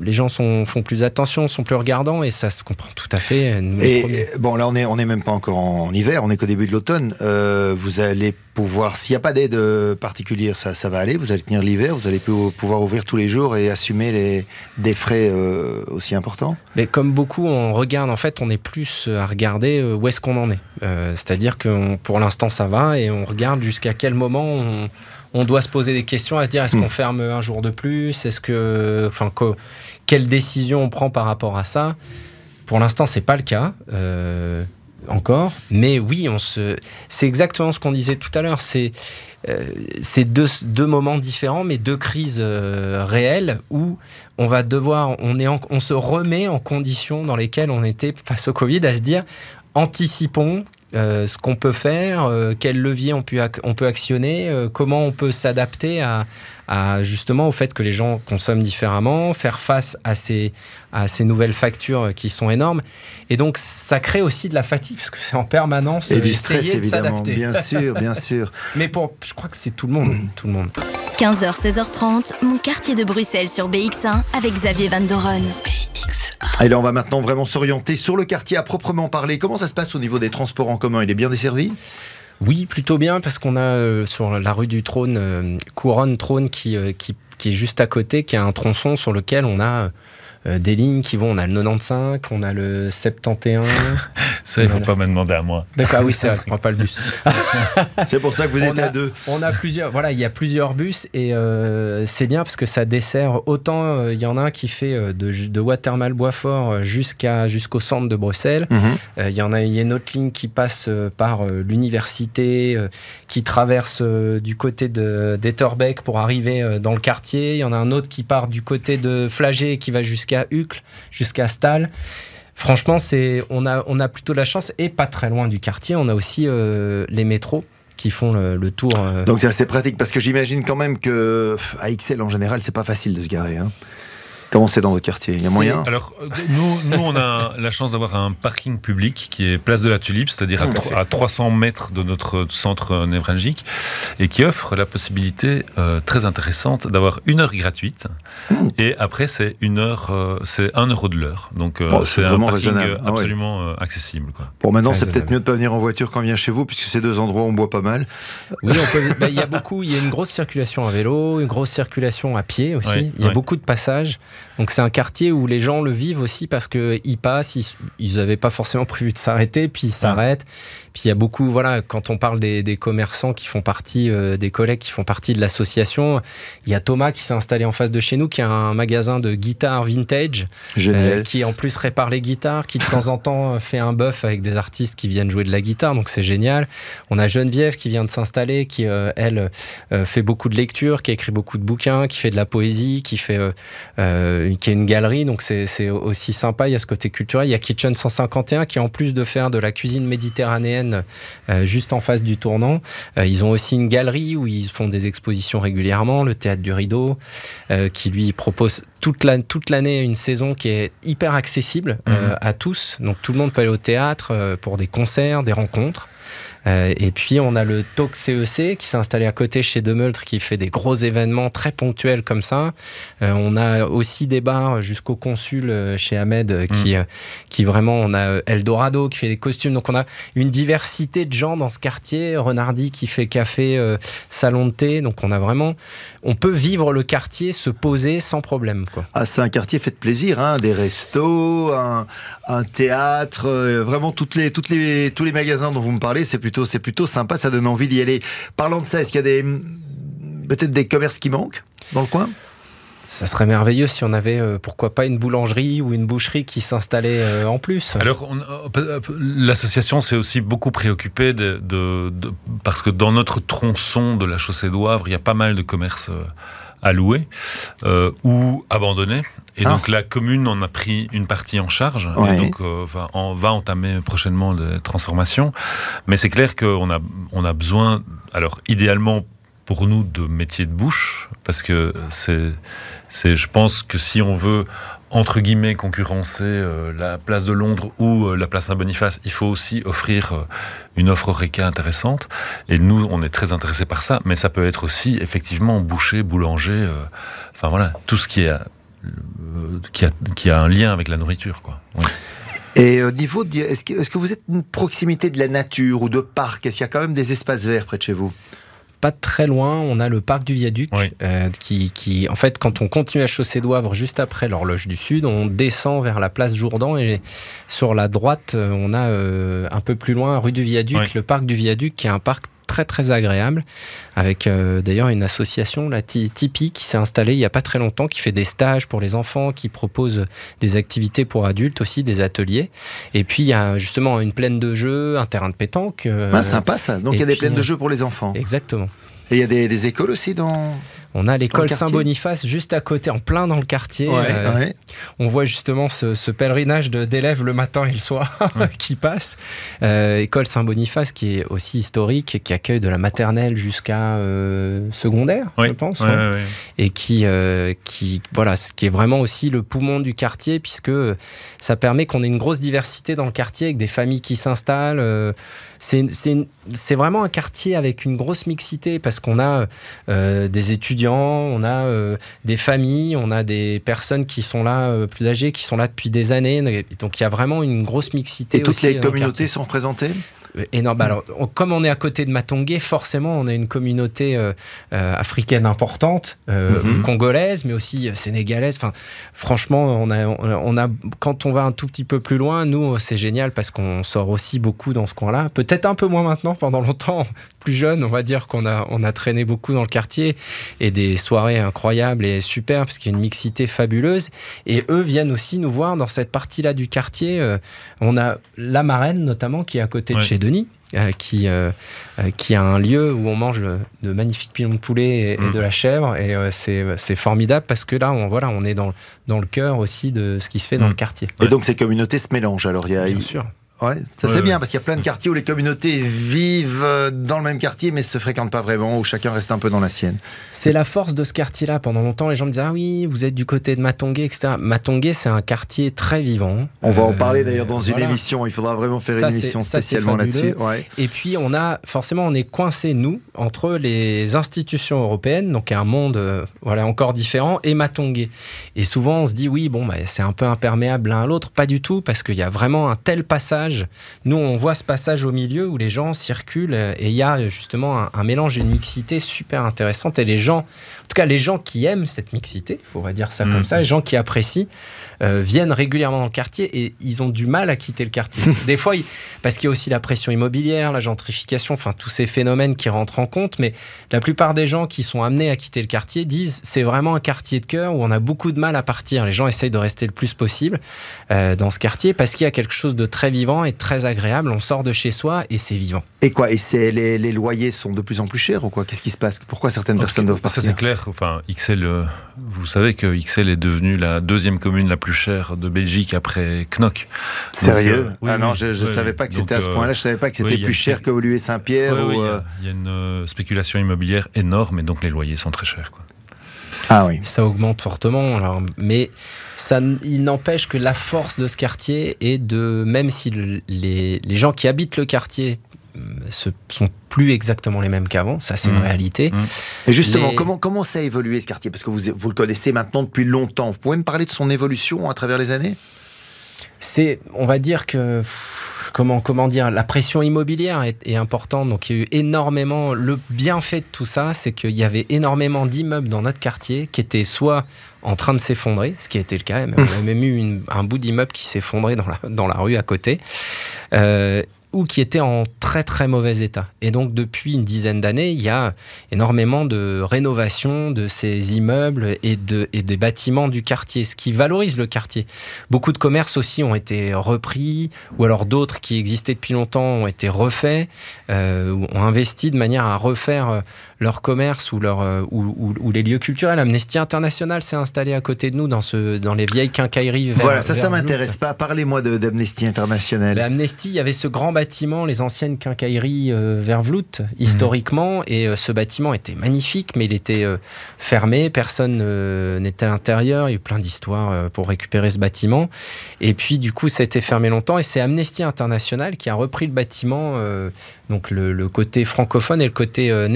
les gens sont, font plus attention, sont plus regardants, et ça se comprend tout à fait. Et bon, là, on est, on est même pas encore en, hiver, on est qu'au début de l'automne. Euh, vous allez pouvoir, s'il n'y a pas d'aide particulière, ça, ça va aller. Vous allez tenir l'hiver, vous allez pouvoir ouvrir tous les jours et assumer les, des frais euh, aussi importants. Mais comme beaucoup, on regarde, en fait, on est plus à regarder euh, où est-ce qu'on en est. C'est-à-dire que pour l'instant, ça va, et on regarde jusqu'à quel moment on on doit se poser des questions à se dire est-ce qu'on hmm. ferme un jour de plus? Est-ce que, enfin, quelle décision on prend par rapport à ça? Pour l'instant, c'est pas le cas. Euh, encore, mais oui, on se, c'est exactement ce qu'on disait tout à l'heure. C'est euh, deux, moments différents, mais deux crises euh, réelles où on va devoir, on, est on se remet en conditions dans lesquelles on était face au Covid à se dire anticipons euh, ce qu'on peut faire, euh, quels leviers on peut, on peut actionner, euh, comment on peut s'adapter à, justement au fait que les gens consomment différemment, faire face à ces, à ces nouvelles factures qui sont énormes. Et donc ça crée aussi de la fatigue parce que c'est en permanence et du stress évidemment. Bien sûr, bien sûr. Mais pour, je crois que c'est tout le monde, tout le monde. 15h 16h30, mon quartier de Bruxelles sur BX1 avec Xavier Van Doren. Et là, on va maintenant vraiment s'orienter sur le quartier à proprement parler. Comment ça se passe au niveau des transports en commun? Il est bien desservi? Oui, plutôt bien, parce qu'on a euh, sur la rue du Trône, euh, Couronne Trône, qui, euh, qui, qui, est juste à côté, qui a un tronçon sur lequel on a euh, des lignes qui vont. On a le 95, on a le 71. ça, il ne faut pas me demander à moi. D'accord, ah oui, c'est vrai, je ne prends pas le bus. c'est pour ça que vous êtes à deux. On a plusieurs, voilà, il y a plusieurs bus et euh, c'est bien parce que ça dessert autant. Euh, il y en a un qui fait de, de Watermal Boisfort jusqu'à jusqu'au centre de Bruxelles. Mhm. Il y en a, y a une autre ligne qui passe par l'université, qui traverse du côté de d'Etterbeek pour arriver dans le quartier. Il y en a un autre qui part du côté de Flagey qui va jusqu'à jusqu'à Uccle, jusqu'à Stal. Franchement, c'est on a, on a plutôt la chance et pas très loin du quartier. On a aussi euh, les métros qui font le, tour. Euh. Donc c'est assez pratique parce que j'imagine quand même que à en général, c'est pas facile de se garer. Hein. Comment c'est dans votre quartier Il y a moyen? Alors, nous, nous, on a la chance d'avoir un parking public qui est place de la Tulipe, c'est-à-dire à, 300 mètres de notre centre névralgique, et qui offre la possibilité euh, très intéressante d'avoir une heure gratuite, mmh. et après, c'est une heure, euh, c'est un euro de l'heure. Donc, euh, c'est un parking ah absolument accessible. Quoi. Bon, maintenant, c'est peut-être mieux de pas venir en voiture quand on vient chez vous, puisque ces deux endroits, on boit pas mal. Oui, bah, il y a beaucoup, il y a une grosse circulation à vélo, une grosse circulation à pied aussi. Il y a beaucoup de passages. Donc c'est un quartier où les gens le vivent aussi parce qu'ils passent, ils n'avaient pas forcément prévu de s'arrêter, puis ils s'arrêtent. Puis il y a beaucoup, voilà, quand on parle des, commerçants qui font partie, euh, des collègues qui font partie de l'association, il y a Thomas qui s'est installé en face de chez nous, qui a un magasin de guitares vintage, euh, qui en plus répare les guitares, qui de temps en temps fait un bœuf avec des artistes qui viennent jouer de la guitare, donc c'est génial. On a Geneviève qui vient de s'installer, qui euh, elle fait beaucoup de lectures, qui écrit beaucoup de bouquins, qui fait de la poésie, qui fait, qui a une galerie, donc c'est aussi sympa. Il y a ce côté culturel. Il y a Kitchen 151 qui en plus de faire de la cuisine méditerranéenne euh, juste en face du tournant. Euh, ils ont aussi une galerie où ils font des expositions régulièrement, le théâtre du rideau, euh, qui lui propose toute l'année toute une saison qui est hyper accessible mhm. à tous. Donc tout le monde peut aller au théâtre pour des concerts, des rencontres. Euh, et puis on a le Talk CEC e qui s'est installé à côté chez Demeultre qui fait des gros événements très ponctuels comme ça. Euh, on a aussi des bars jusqu'au consul euh, chez Ahmed qui, mm. qui vraiment, on a Eldorado qui fait des costumes. Donc on a une diversité de gens dans ce quartier. Renardi qui fait café, salon de thé. Donc on a vraiment, on peut vivre le quartier, se poser sans problème. Quoi. Ah, c'est un quartier fait de plaisir, hein des restos, un, un théâtre, vraiment toutes les, toutes les, tous les magasins dont vous me parlez, c'est c'est plutôt sympa, ça donne envie d'y aller. Parlant de ça, est-ce qu'il y a des peut-être des commerces qui manquent dans le coin? Ça serait merveilleux si on avait, euh, pourquoi pas, une boulangerie ou une boucherie qui s'installait euh, en plus. Alors, euh, l'association s'est aussi beaucoup préoccupée de, parce que dans notre tronçon de la chaussée d'Oivre, il y a pas mal de commerces à louer ou abandonnés. Et donc ah. la commune en a pris une partie en charge, et donc euh, on va entamer prochainement des transformations. Mais c'est clair qu'on a, on a besoin alors idéalement pour nous de métier de bouche, parce que c'est, c'est, je pense que si on veut entre guillemets concurrencer euh, la place de Londres ou euh, la place Saint-Boniface, il faut aussi offrir euh, une offre RECA intéressante. Et nous, on est très intéressés par ça, mais ça peut être aussi effectivement boucher, boulanger, enfin voilà, tout ce qui, qui, a, qui a un lien avec la nourriture. Quoi. Et au niveau, est-ce que, que vous êtes une proximité de la nature ou de parc? Est-ce qu'il y a quand même des espaces verts près de chez vous? Pas très loin, on a le parc du Viaduc, euh, qui, qui, en fait, quand on continue à Chaussée d'Oivre, juste après l'horloge du Sud, on descend vers la place Jourdan et sur la droite, euh, on a euh, un peu plus loin, rue du Viaduc, le parc du Viaduc, qui est un parc très très agréable, avec d'ailleurs une association, la Tipeee, qui s'est installée il n'y a pas très longtemps, qui fait des stages pour les enfants, qui propose des activités pour adultes aussi, des ateliers. Et puis il y a justement une plaine de jeux, un terrain de pétanque. ah, sympa ça. Donc il y a des plaines de jeux pour les enfants. Exactement. Et il y a des, écoles aussi dans. On a l'école Saint-Boniface juste à côté, en plein dans le quartier. Euh, on voit justement ce, pèlerinage d'élèves le matin et le soir qui passe. Euh, école Saint-Boniface qui est aussi historique, qui accueille de la maternelle jusqu'à euh, secondaire, je pense. Et qui, qui, voilà, qui est vraiment aussi le poumon du quartier puisque ça permet qu'on ait une grosse diversité dans le quartier avec des familles qui s'installent c'est vraiment un quartier avec une grosse mixité parce qu'on a euh, des étudiants, on a euh, des familles, on a des personnes qui sont là euh, plus âgées, qui sont là depuis des années. Donc il y a vraiment une grosse mixité. Et toutes les communautés sont représentées? Énorme. Alors, comme on est à côté de Matongé, forcément, on a une communauté euh, euh, africaine importante, euh, mhm. congolaise, mais aussi sénégalaise. Enfin, franchement, on a, on a, quand on va un tout petit peu plus loin, nous, c'est génial parce qu'on sort aussi beaucoup dans ce coin-là. Peut-être un peu moins maintenant. Pendant longtemps, plus jeune, on va dire qu'on a, on a traîné beaucoup dans le quartier et des soirées incroyables et super parce qu'il y a une mixité fabuleuse. Et eux viennent aussi nous voir dans cette partie-là du quartier. on a la marraine notamment qui est à côté de chez Denis. Euh, qui, euh, euh, qui a un lieu où on mange de magnifiques pilons de poulet et, mm. de la chèvre. Et c'est formidable parce que là, on, voilà, on est dans, dans le cœur aussi de ce qui se fait dans mm. le quartier. Et donc ces communautés se mélangent alors il y a, Bien sûr. Ouais, ça c'est bien parce qu'il y a plein de quartiers où les communautés vivent euh, dans le même quartier mais se fréquentent pas vraiment, où chacun reste un peu dans la sienne. C'est la force de ce quartier-là. Pendant longtemps, les gens me disaient Ah oui, vous êtes du côté de Matongué, etc. Matongué, c'est un quartier très vivant. On va en parler euh, d'ailleurs dans une émission. Il faudra vraiment faire une émission spécialement là-dessus. Et puis, on a forcément, on est coincé, nous, entre les institutions européennes, donc un monde euh, voilà, encore différent, et Matongué. Et souvent, on se dit Oui, bon, bah, c'est un peu imperméable l'un à l'autre. Pas du tout, parce qu'il y a vraiment un tel passage. Nous, on voit ce passage au milieu où les gens circulent et il y a justement un, mélange et une mixité super intéressante. Et les gens, en tout cas les gens qui aiment cette mixité, il faudrait dire ça comme mhm. ça, les gens qui apprécient, euh, viennent régulièrement dans le quartier et ils ont du mal à quitter le quartier. Des fois, parce qu'il y a aussi la pression immobilière, la gentrification, enfin tous ces phénomènes qui rentrent en compte, mais la plupart des gens qui sont amenés à quitter le quartier disent c'est vraiment un quartier de cœur où on a beaucoup de mal à partir. Les gens essayent de rester le plus possible euh, dans ce quartier parce qu'il y a quelque chose de très vivant et très agréable. On sort de chez soi et c'est vivant. Et quoi? Et les, les, loyers sont de plus en plus chers ou quoi? Qu'est-ce qui se passe? Pourquoi certaines personnes doivent partir? Ça c'est clair. Enfin, XL, euh, vous savez que XL est devenue la deuxième commune la plus cher de Belgique après Knock. Sérieux euh, Ah non, je ne savais pas que c'était à ce point-là. Je savais pas que c'était plus cher que Volué Saint-Pierre. Euh, il y, a une euh, spéculation immobilière énorme et donc les loyers sont très chers. Quoi. Ah oui. Ça augmente fortement. Alors, mais ça, il n'empêche que la force de ce quartier est de, même si les, les gens qui habitent le quartier ce sont plus exactement les mêmes qu'avant, ça c'est une mmh. réalité. Mmh. Et justement, comment, comment ça a évolué ce quartier? Parce que vous, vous le connaissez maintenant depuis longtemps. Vous pouvez me parler de son évolution à travers les années? C'est, on va dire que comment, comment dire, la pression immobilière est, est, importante. Donc il y a eu énormément. Le bienfait de tout ça, c'est qu'il y avait énormément d'immeubles dans notre quartier qui étaient soit en train de s'effondrer, ce qui a été le cas. On a même eu un bout d'immeuble qui s'effondrait dans la, dans la rue à côté. Euh, ou qui étaient en très très mauvais état. Et donc depuis une dizaine d'années, il y a énormément de rénovation de ces immeubles et, de, et des bâtiments du quartier, ce qui valorise le quartier. Beaucoup de commerces aussi ont été repris, ou alors d'autres qui existaient depuis longtemps ont été refaits, euh, ont investi de manière à refaire leur commerce ou, leur, ou, ou, les lieux culturels. Amnesty International s'est installé à côté de nous dans, ce, dans les vieilles quincailleries. voilà, ça, ça m'intéresse pas. Parlez-moi d'Amnesty International. Ben, Amnesty, il y avait ce grand bâtiment, les anciennes quincailleries vers Vlout, historiquement, mhm. et ce bâtiment était magnifique, mais il était fermé, personne n'était à l'intérieur, il y a eu plein d'histoires pour récupérer ce bâtiment. Et puis, du coup, ça a été fermé longtemps, et c'est Amnesty International qui a repris le bâtiment donc le, côté francophone et le côté euh,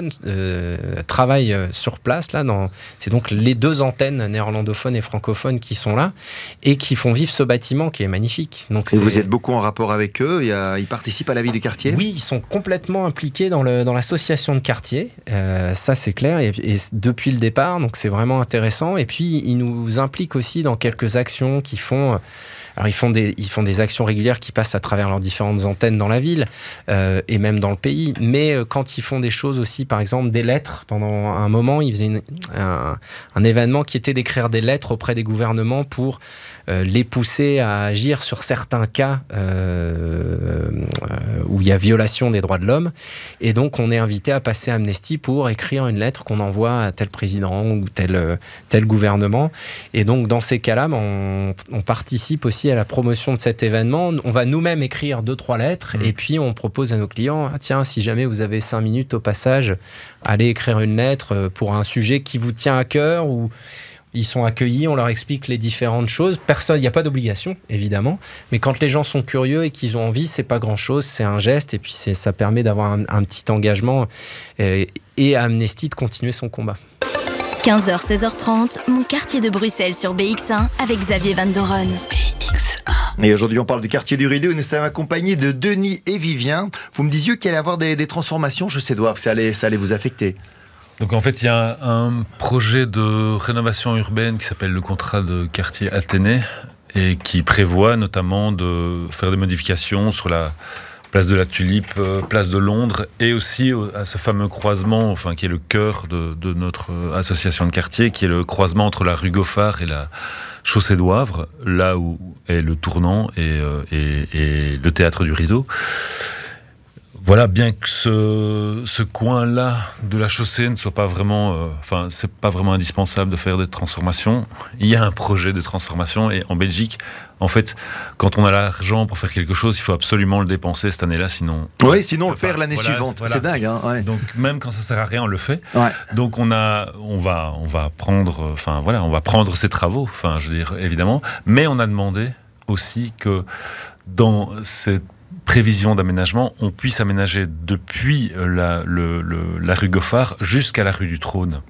néerlandophone euh, travaillent euh, sur place là. C'est donc les deux antennes néerlandophones et francophones qui sont là et qui font vivre ce bâtiment qui est magnifique. Donc et vous êtes beaucoup en rapport avec eux Ils participent à la vie du quartier? Oui, ils sont complètement impliqués dans l'association dans de quartier. ça c'est clair et, et, depuis le départ. Donc c'est vraiment intéressant. Et puis ils nous impliquent aussi dans quelques actions qui font alors ils font des, actions régulières qui passent à travers leurs différentes antennes dans la ville euh, et même dans le pays. Mais euh, quand ils font des choses aussi, par exemple des lettres, pendant un moment, ils faisaient un, événement qui était d'écrire des lettres auprès des gouvernements pour euh, les pousser à agir sur certains cas où il y a violation des droits de l'homme. Et donc on est invité à passer Amnesty pour écrire une lettre qu'on envoie à tel président ou tel, gouvernement. Et donc dans ces cas-là, on, on participe aussi à la promotion de cet événement. On va nous-mêmes écrire deux, trois lettres mmh. et puis on propose à nos clients, ah, tiens, si jamais vous avez cinq minutes au passage, allez écrire une lettre euh, pour un sujet qui vous tient à cœur ou ils sont accueillis, on leur explique les différentes choses. Personne, il n'y a pas d'obligation, évidemment, mais quand les gens sont curieux et qu'ils ont envie, c'est pas grand-chose, c'est un geste et puis ça permet d'avoir un, petit engagement et, et à Amnesty de continuer son combat. 15h, 16h30, mon quartier de Bruxelles sur BX1 avec Xavier Van Doren. Et aujourd'hui, on parle du quartier du Rideau et nous sommes accompagnés de Denis et Vivien. Vous me disiez qu'il allait y avoir des, transformations je sais Edouard, ça allait, ça allait vous affecter. Donc en fait, il y a un projet de rénovation urbaine qui s'appelle le contrat de quartier Athénée et qui prévoit notamment de faire des modifications sur la place de la Tulipe, euh, place de Londres, et aussi à ce fameux croisement, enfin qui est le cœur de, notre association de quartier, qui est le croisement entre la rue Goffard et la chaussée d'Oivre, là où est le tournant et, euh, et le théâtre du Rideau. Voilà, bien que ce, ce coin-là de la chaussée ne soit pas vraiment, euh, enfin, c'est pas vraiment indispensable de faire des transformations. Il y a un projet de transformation et en Belgique, en fait, quand on a l'argent pour faire quelque chose, il faut absolument le dépenser cette année-là, sinon. Oui, sinon on le perd l'année suivante. C'est dingue, hein, Donc même quand ça sert à rien, on le fait. Donc on a, on va, on va prendre, enfin voilà, on va prendre ces travaux. Enfin, je veux dire, évidemment, mais on a demandé aussi que dans cette prévision d'aménagement, on puisse aménager depuis la, la rue Goffard jusqu'à la rue du Trône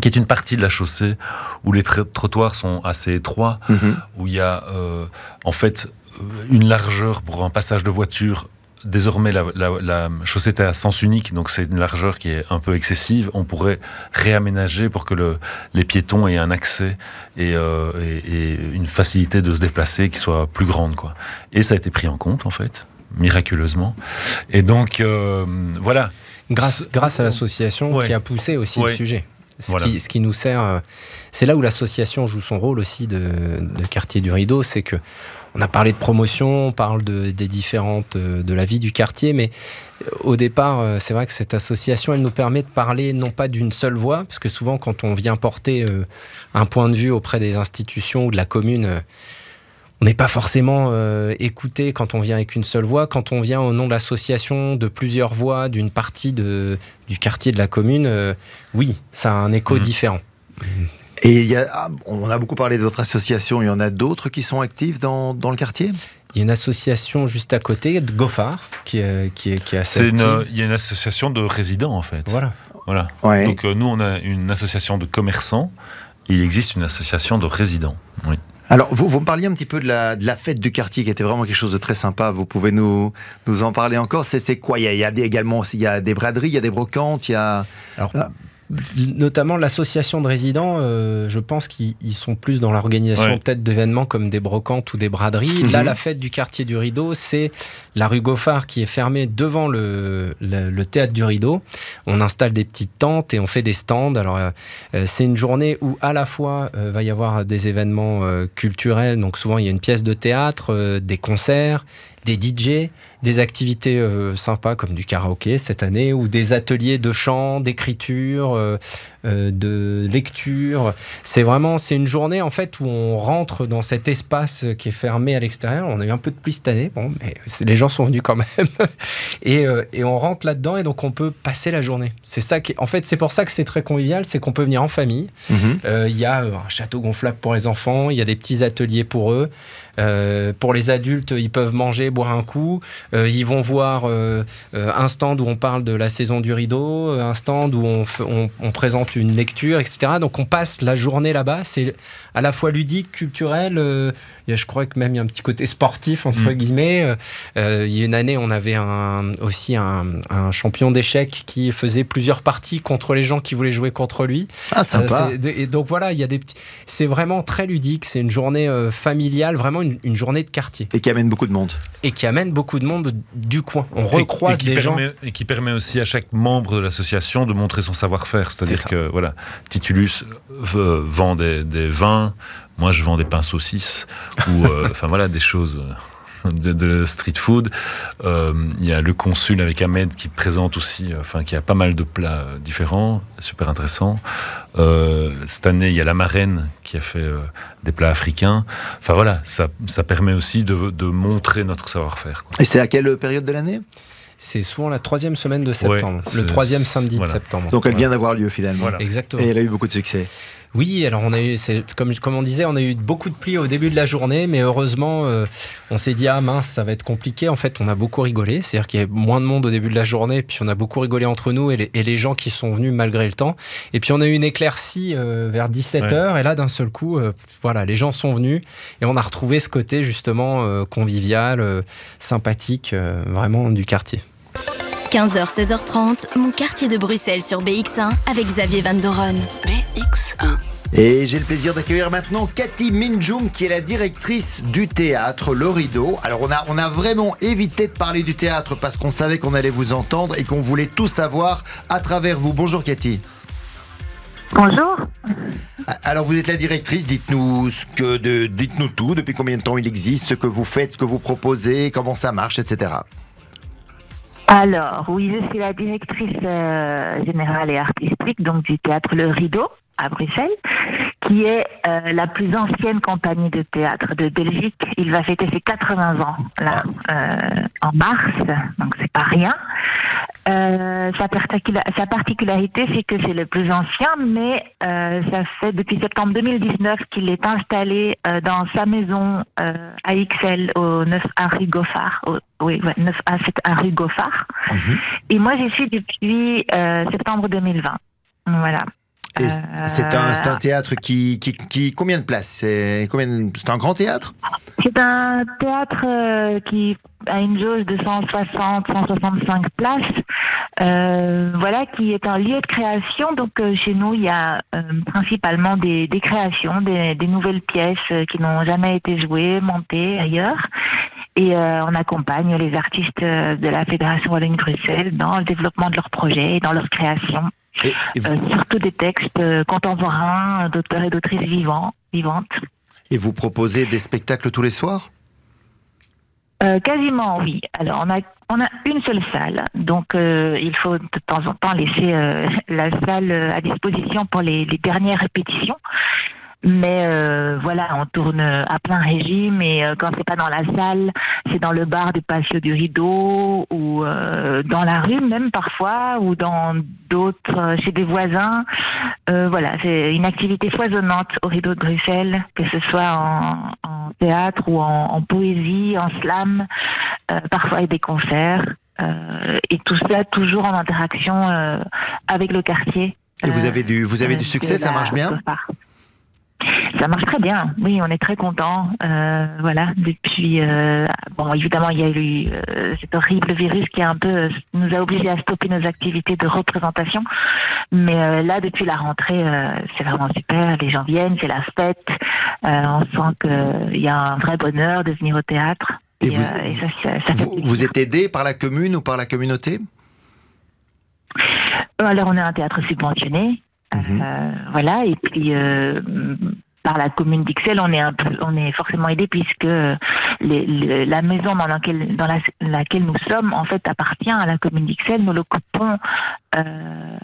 qui est une partie de la chaussée où les trottoirs sont assez étroits, mhm. où il y a euh, en fait euh, une largeur pour un passage de voiture. Désormais, la, chaussée est à sens unique, donc c'est une largeur qui est un peu excessive. On pourrait réaménager pour que le, les piétons aient un accès et, euh, et, et, une facilité de se déplacer qui soit plus grande. Quoi. Et ça a été pris en compte, en fait miraculeusement. Et donc, euh, voilà. Grâce, grâce à l'association qui a poussé aussi le sujet. Ce, qui, ce, qui, nous sert, euh, c'est là où l'association joue son rôle aussi de, quartier du rideau, c'est que on a parlé de promotion, on parle de, des différentes euh, de la vie du quartier, mais au départ, c'est vrai que cette association, elle nous permet de parler non pas d'une seule voix, parce que souvent quand on vient porter un point de vue auprès des institutions ou de la commune, on n'est pas forcément euh, écouté quand on vient avec une seule voix. Quand on vient au nom de l'association, de plusieurs voix, d'une partie de, du quartier de la commune, euh, oui, ça a un écho mhm. différent. Et y a, ah, on a beaucoup parlé de votre association, il y en a d'autres qui sont actifs dans, dans le quartier? Il y a une association juste à côté, de Goffard, qui, est, qui, est, qui est assez une, Il y a une association de résidents, en fait. Voilà. voilà. Donc, euh, nous, on a une association de commerçants. Il existe une association de résidents. Oui. Alors, vous, vous me parliez un petit peu de la, de la fête du quartier qui était vraiment quelque chose de très sympa. Vous pouvez nous, nous en parler encore C'est quoi? Il y, a, il y a des, également il y a des braderies, il y a des brocantes, il y a... Alors, ah notamment l'association de résidents, euh, je pense qu'ils sont plus dans l'organisation peut-être d'événements comme des brocantes ou des braderies. Là, mhm. la fête du quartier du Rideau, c'est la rue Goffard qui est fermée devant le, le, théâtre du Rideau. On installe des petites tentes et on fait des stands. Alors, euh, euh, c'est une journée où à la fois va y avoir des événements culturels, donc souvent il y a une pièce de théâtre, des concerts, des DJ, des activités euh, sympas comme du karaoké cette année ou des ateliers de chant, d'écriture, euh, euh, de lecture. C'est vraiment c'est une journée en fait où on rentre dans cet espace qui est fermé à l'extérieur. On a eu un peu de pluie cette année, bon, mais les gens sont venus quand même et, et, on rentre là-dedans et donc on peut passer la journée. C'est ça qui en fait c'est pour ça que c'est très convivial, c'est qu'on peut venir en famille. Mhm. Il y a un château gonflable pour les enfants, il y a des petits ateliers pour eux. Euh, pour les adultes, ils peuvent manger, boire un coup. Euh, ils vont voir euh, un stand où on parle de la saison du rideau, un stand où on, on, présente une lecture, etc. Donc on passe la journée là-bas. C'est à la fois ludique, culturel. il y a, je crois que même il y a un petit côté sportif entre mm. guillemets. il y a une année, on avait un, aussi un, champion d'échecs qui faisait plusieurs parties contre les gens qui voulaient jouer contre lui. Ah sympa. et donc voilà, il y a des petits. C'est vraiment très ludique. C'est une journée familiale, vraiment une une, journée de quartier. Et qui amène beaucoup de monde. Et qui amène beaucoup de monde du coin. On recroise des gens. Et qui permet aussi à chaque membre de l'association de montrer son savoir-faire. C'est-à-dire que voilà, Titulus euh, vend des, vins, moi je vends des pains saucisses, ou euh, enfin voilà, des choses de, street food. Euh, il y a le consul avec Ahmed qui présente aussi, enfin qui a pas mal de plats différents, super intéressant. Euh, cette année, il y a la marraine qui a fait euh, des plats africains. Enfin voilà, ça, ça permet aussi de, de montrer notre savoir-faire. Et c'est à quelle période de l'année? C'est souvent la troisième semaine de septembre, le troisième samedi de septembre. Donc elle vient d'avoir lieu finalement. Exactement. Et elle a eu beaucoup de succès. Oui, alors on a eu, comme, comme on disait, on a eu beaucoup de pluie au début de la journée, mais heureusement, euh, on s'est dit ah mince, ça va être compliqué. En fait, on a beaucoup rigolé, c'est-à-dire qu'il y avait moins de monde au début de la journée, puis on a beaucoup rigolé entre nous et les, gens qui sont venus malgré le temps. Et puis on a eu une éclaircie euh, vers 17h, et là d'un seul coup, euh, voilà, les gens sont venus et on a retrouvé ce côté justement convivial, sympathique, vraiment du quartier. 15h, 16h30, mon quartier de Bruxelles sur BX1 avec Xavier Van Doron. BX1. Et j'ai le plaisir d'accueillir maintenant Cathy Minjung, qui est la directrice du théâtre Le Rideau. Alors on a, on a vraiment évité de parler du théâtre parce qu'on savait qu'on allait vous entendre et qu'on voulait tout savoir à travers vous. Bonjour Cathy. Bonjour. Alors vous êtes la directrice, dites-nous ce que de, dites-nous tout, depuis combien de temps il existe, ce que vous faites, ce que vous proposez, comment ça marche, etc. Alors, oui, je suis la directrice euh, générale et artistique donc du théâtre Le Rideau à Bruxelles, qui est euh, la plus ancienne compagnie de théâtre de Belgique. Il va fêter ses 80 ans là euh, en mars, donc c'est pas rien. Euh, sa, sa, particularité, c'est que c'est le plus ancien, mais ça fait depuis septembre 2019 qu'il est installé dans sa maison à XL au 9 à rue Goffard, oui, 9 à 7 à rue Goffard. Mhm. Et moi, j'y suis depuis septembre 2020. Voilà. C'est un, un, théâtre qui, qui, qui, Combien de places? C'est un grand théâtre? C'est un théâtre euh, qui a une jauge de 160, 165 places. Euh, voilà, qui est un lieu de création. Donc euh, chez nous, il y a principalement des, des créations, des, des, nouvelles pièces qui n'ont jamais été jouées, montées ailleurs. Et on accompagne les artistes de la Fédération Wallonie-Bruxelles dans le développement de leurs projets et dans leur création. Et, euh, surtout des textes euh, contemporains d'auteurs et d'autrices vivants, vivantes. Et vous proposez des spectacles tous les soirs? Euh, quasiment oui. Alors on a on a une seule salle, donc il faut de temps en temps laisser la salle à disposition pour les, les dernières répétitions. Mais euh, voilà, on tourne à plein régime et euh, quand c'est pas dans la salle, c'est dans le bar du patio du rideau ou euh, dans la rue même parfois ou dans d'autres chez des voisins. voilà, c'est une activité foisonnante au rideau de Bruxelles, que ce soit en, en théâtre ou en, en, poésie, en slam, parfois avec des concerts. et tout ça toujours en interaction avec le quartier. Et vous avez du, vous avez du succès, ça marche bien? Ça marche très bien. Oui, on est très content. Euh, voilà, depuis euh, bon, évidemment, il y a eu euh, cet horrible virus qui a un peu nous a obligés à stopper nos activités de représentation. Mais là, depuis la rentrée, c'est vraiment super. Les gens viennent, c'est la fête. on sent qu'il y a un vrai bonheur de venir au théâtre. Et, vous, vous êtes aidé par la commune ou par la communauté? Alors, on est un théâtre subventionné. Mhm. Euh, voilà, et puis euh, par la commune d'Ixelles, on est un peu, on est forcément aidé puisque les, la maison dans laquelle, dans laquelle nous sommes en fait appartient à la commune d'Ixelles. Nous l'occupons, euh,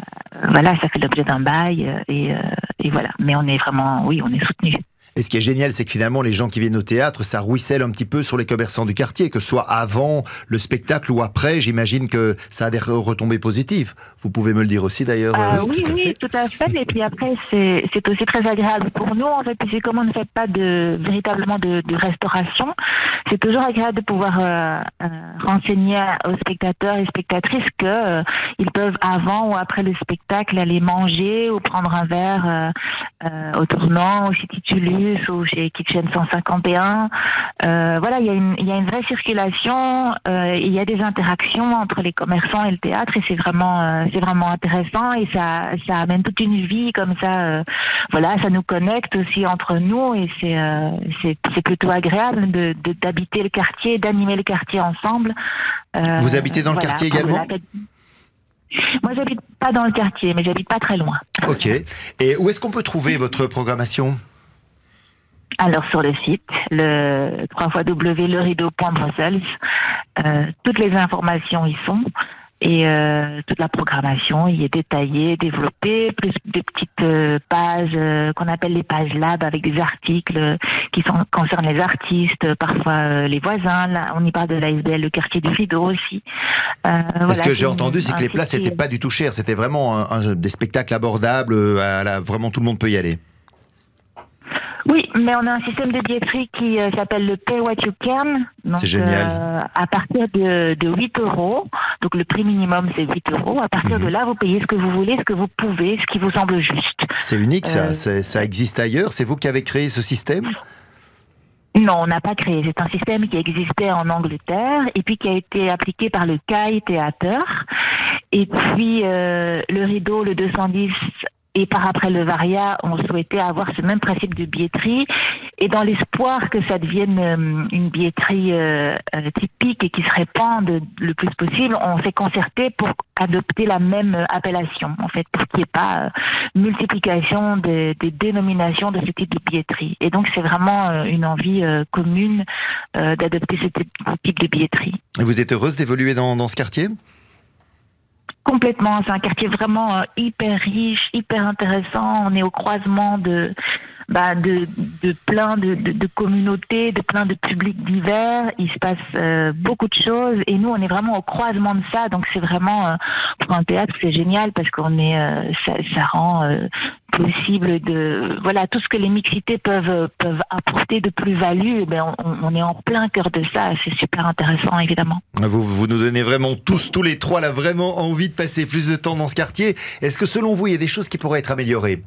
voilà, ça fait l'objet d'un bail et, et voilà. Mais on est vraiment, oui, on est soutenu. Et ce qui est génial, c'est que finalement, les gens qui viennent au théâtre, ça ruisselle un petit peu sur les commerçants du quartier, que ce soit avant le spectacle ou après. J'imagine que ça a des retombées positives. Vous pouvez me le dire aussi d'ailleurs. Euh, oui, oui, tout à fait. Et puis après, c'est aussi très agréable pour nous, en fait, puisque comme on ne fait pas de, véritablement de, restauration, c'est toujours agréable de pouvoir euh, euh, renseigner aux spectateurs et spectatrices que ils peuvent avant ou après le spectacle aller manger ou prendre un verre au tournant, au City ou chez Kitchen 151. Euh, voilà, il y, a une, il y, a une vraie circulation, euh, il y a des interactions entre les commerçants et le théâtre et c'est vraiment, euh, c'est vraiment intéressant et ça, ça amène toute une vie comme ça. Euh, voilà, ça nous connecte aussi entre nous et c'est, c'est, c'est plutôt agréable de, d'habiter le quartier, d'animer le quartier ensemble. Vous habitez dans le quartier également? Moi, j'habite pas dans le quartier, mais j'habite pas très loin. Ok. Et où est-ce qu'on peut trouver votre programmation? Alors sur le site, le www.lerideau.brussels, euh, toutes les informations y sont et euh, toute la programmation y est détaillée, développée, plus des petites euh, pages euh, qu'on appelle les pages lab avec des articles qui sont, concernent les artistes, parfois les voisins. Là, on y parle de l'ASBL, le quartier du Rideau aussi. Ce que j'ai entendu, c'est que les places n'étaient pas du tout chères. C'était vraiment un, des spectacles abordables. À vraiment, tout le monde peut y aller. Oui, mais on a un système de billetterie qui euh, s'appelle le Pay What You Can. C'est génial. Euh, à partir de, de, 8 euros, donc le prix minimum c'est 8 euros. À partir de mhm. là, vous payez ce que vous voulez, ce que vous pouvez, ce qui vous semble juste. C'est unique, ça. Euh, ça existe ailleurs. C'est vous qui avez créé ce système? Non, on n'a pas créé. C'est un système qui existait en Angleterre et puis qui a été appliqué par le CAI Theater. Et puis le rideau, le 210 et par après le Varia, on souhaitait avoir ce même principe de billetterie. Et dans l'espoir que ça devienne euh, une billetterie euh, euh, typique et qui se répande le plus possible, on s'est concerté pour adopter la même appellation, en fait, pour qu'il n'y ait pas multiplication des, dénominations de ce type de billetterie. Et donc, c'est vraiment une envie commune d'adopter ce type de billetterie. Et vous êtes heureuse d'évoluer dans ce quartier? Complètement, c'est un quartier vraiment euh, hyper riche, hyper intéressant. On est au croisement de, bah, de, plein de, communautés, de plein de publics divers. Il se passe euh, beaucoup de choses et nous, on est vraiment au croisement de ça. Donc c'est vraiment, euh, pour un théâtre, c'est génial parce qu'on est, ça, ça, rend possible de voilà tout ce que les mixités peuvent peuvent apporter de plus-value. Eh ben on, est en plein cœur de ça. C'est super intéressant évidemment. Vous vous nous donnez vraiment tous tous les trois là vraiment envie de passer plus de temps dans ce quartier. Est-ce que selon vous il y a des choses qui pourraient être améliorées?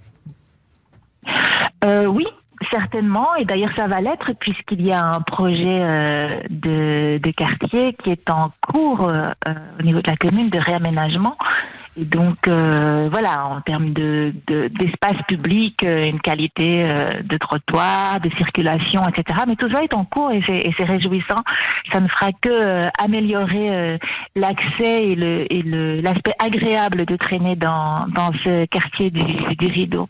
Euh, Oui, Certainement, et d'ailleurs ça va l'être puisqu'il y a un projet euh, de, de, quartier qui est en cours euh, au niveau de la commune de réaménagement et donc, euh, voilà, en termes de, d'espace public, euh, une qualité euh, de trottoir, de circulation, etc. Mais tout ça est en cours et c'est, réjouissant. Ça ne fera que améliorer l'accès et, le, et le, l'aspect agréable de traîner dans, dans ce quartier du, du Rideau.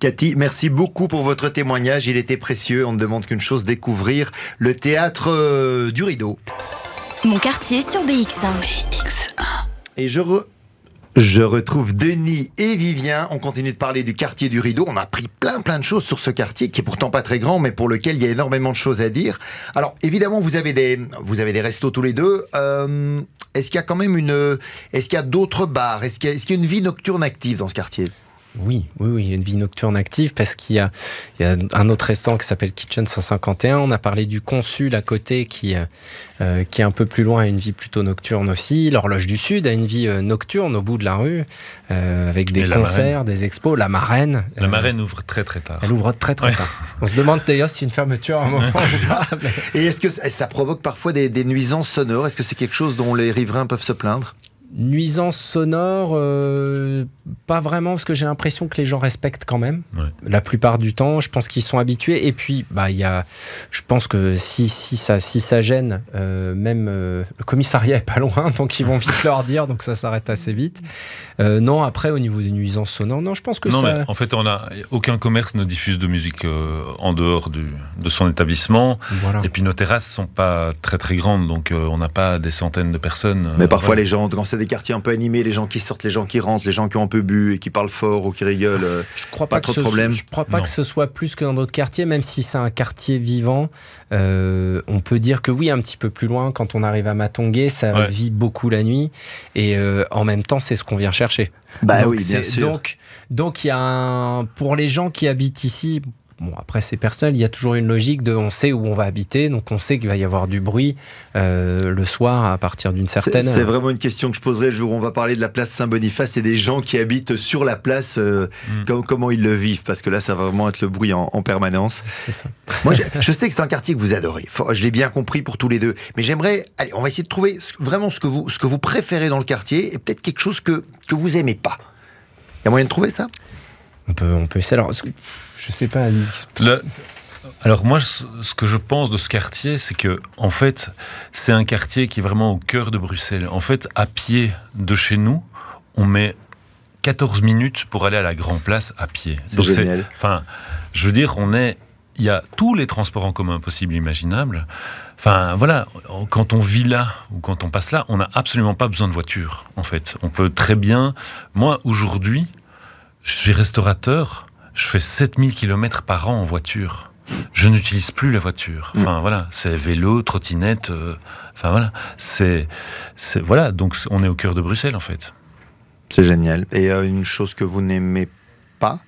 Cathy, merci beaucoup pour votre témoignage. Il était précieux. On ne demande qu'une chose, découvrir le théâtre du Rideau. Mon quartier sur BX1. Et je re je retrouve Denis et Vivien. On continue de parler du quartier du Rideau. On a appris plein plein de choses sur ce quartier qui est pourtant pas très grand, mais pour lequel il y a énormément de choses à dire. Alors évidemment, vous avez des vous avez des restos tous les deux. Euh, est-ce qu'il y a quand même une est-ce qu'il y a d'autres bars? Est-ce qu'il y, a une vie nocturne active dans ce quartier? Oui, oui, oui, il y a une vie nocturne active parce qu'il y a, il y a un autre restaurant qui s'appelle Kitchen 151. On a parlé du consul à côté qui, euh, qui est un peu plus loin, a une vie plutôt nocturne aussi. L'horloge du Sud a une vie euh, nocturne au bout de la rue euh, avec des concerts, des expos. La marraine. La marraine ouvre très très tard. Elle ouvre très très tard. On se demande d'ailleurs si une fermeture à un moment. Et est-ce que ça provoque parfois des, des nuisances sonores? Est-ce que c'est quelque chose dont les riverains peuvent se plaindre? Nuisance sonore, euh, pas vraiment, parce que j'ai l'impression que les gens respectent quand même. La plupart du temps, je pense qu'ils sont habitués. Et puis, bah, il y a, je pense que si, si, ça, si ça gêne, euh, même euh, le commissariat est pas loin, donc ils vont vite leur dire, donc ça s'arrête assez vite. non, après, au niveau des nuisances sonores, non, je pense que non, ça. Mais en fait, on a aucun commerce ne diffuse de musique en dehors du, de son établissement. Et puis nos terrasses sont pas très très grandes, donc on n'a pas des centaines de personnes. Mais parfois, les gens, quand des quartiers un peu animés, les gens qui sortent, les gens qui rentrent, les gens qui ont un peu bu et qui parlent fort ou qui rigolent. Euh, je crois pas, trop de problèmes. Je crois pas que ce soit plus que dans d'autres quartiers, même si c'est un quartier vivant. Euh, on peut dire que oui, un petit peu plus loin, quand on arrive à Matongué, ça vit beaucoup la nuit. Et euh, en même temps, c'est ce qu'on vient chercher. Bah donc, oui, bien sûr. Donc, donc il y a un, pour les gens qui habitent ici, Bon, après, c'est personnel. Il y a toujours une logique de on sait où on va habiter, donc on sait qu'il va y avoir du bruit euh, le soir à partir d'une certaine heure. C'est vraiment une question que je poserai le jour où on va parler de la place Saint-Boniface et des gens qui habitent sur la place, euh, mm. comment ils le vivent, parce que là, ça va vraiment être le bruit en, permanence. C'est ça. Moi, je, sais que c'est un quartier que vous adorez. Je l'ai bien compris pour tous les deux. Mais j'aimerais, allez, on va essayer de trouver vraiment ce que vous, ce que vous préférez dans le quartier et peut-être quelque chose que, que vous aimez pas. Il y a moyen de trouver ça? On peut, on peut essayer. Alors, je sais pas. alors moi, ce que je pense de ce quartier, c'est que en fait, c'est un quartier qui est vraiment au cœur de Bruxelles. En fait, à pied de chez nous, on met 14 minutes pour aller à la Grand Place à pied. C'est génial. Enfin, je veux dire, on est, il y a tous les transports en commun possibles, imaginables. Enfin, voilà, quand on vit là ou quand on passe là, on n'a absolument pas besoin de voiture. En fait, on peut très bien. Moi, aujourd'hui, je suis restaurateur je fais 7000 km par an en voiture. Je n'utilise plus la voiture. Mm. Enfin voilà, c'est vélo, trottinette. Euh, enfin voilà, c'est, voilà. Donc on est au cœur de Bruxelles en fait. C'est génial. Et euh, une chose que vous n'aimez pas,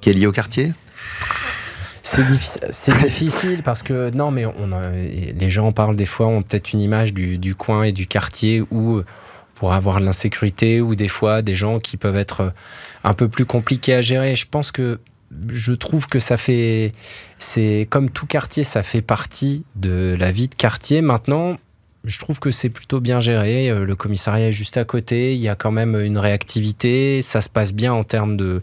qui est liée au quartier? C'est difficile parce que non, mais on les gens parlent des fois ont peut-être une image du, du, coin et du quartier où pour avoir de l'insécurité ou des fois des gens qui peuvent être euh, un peu plus compliqués à gérer. Je pense que je trouve que ça fait, c'est comme tout quartier, ça fait partie de la vie de quartier. Maintenant, je trouve que c'est plutôt bien géré. Euh, le commissariat est juste à côté. Il y a quand même une réactivité. Ça se passe bien en termes de,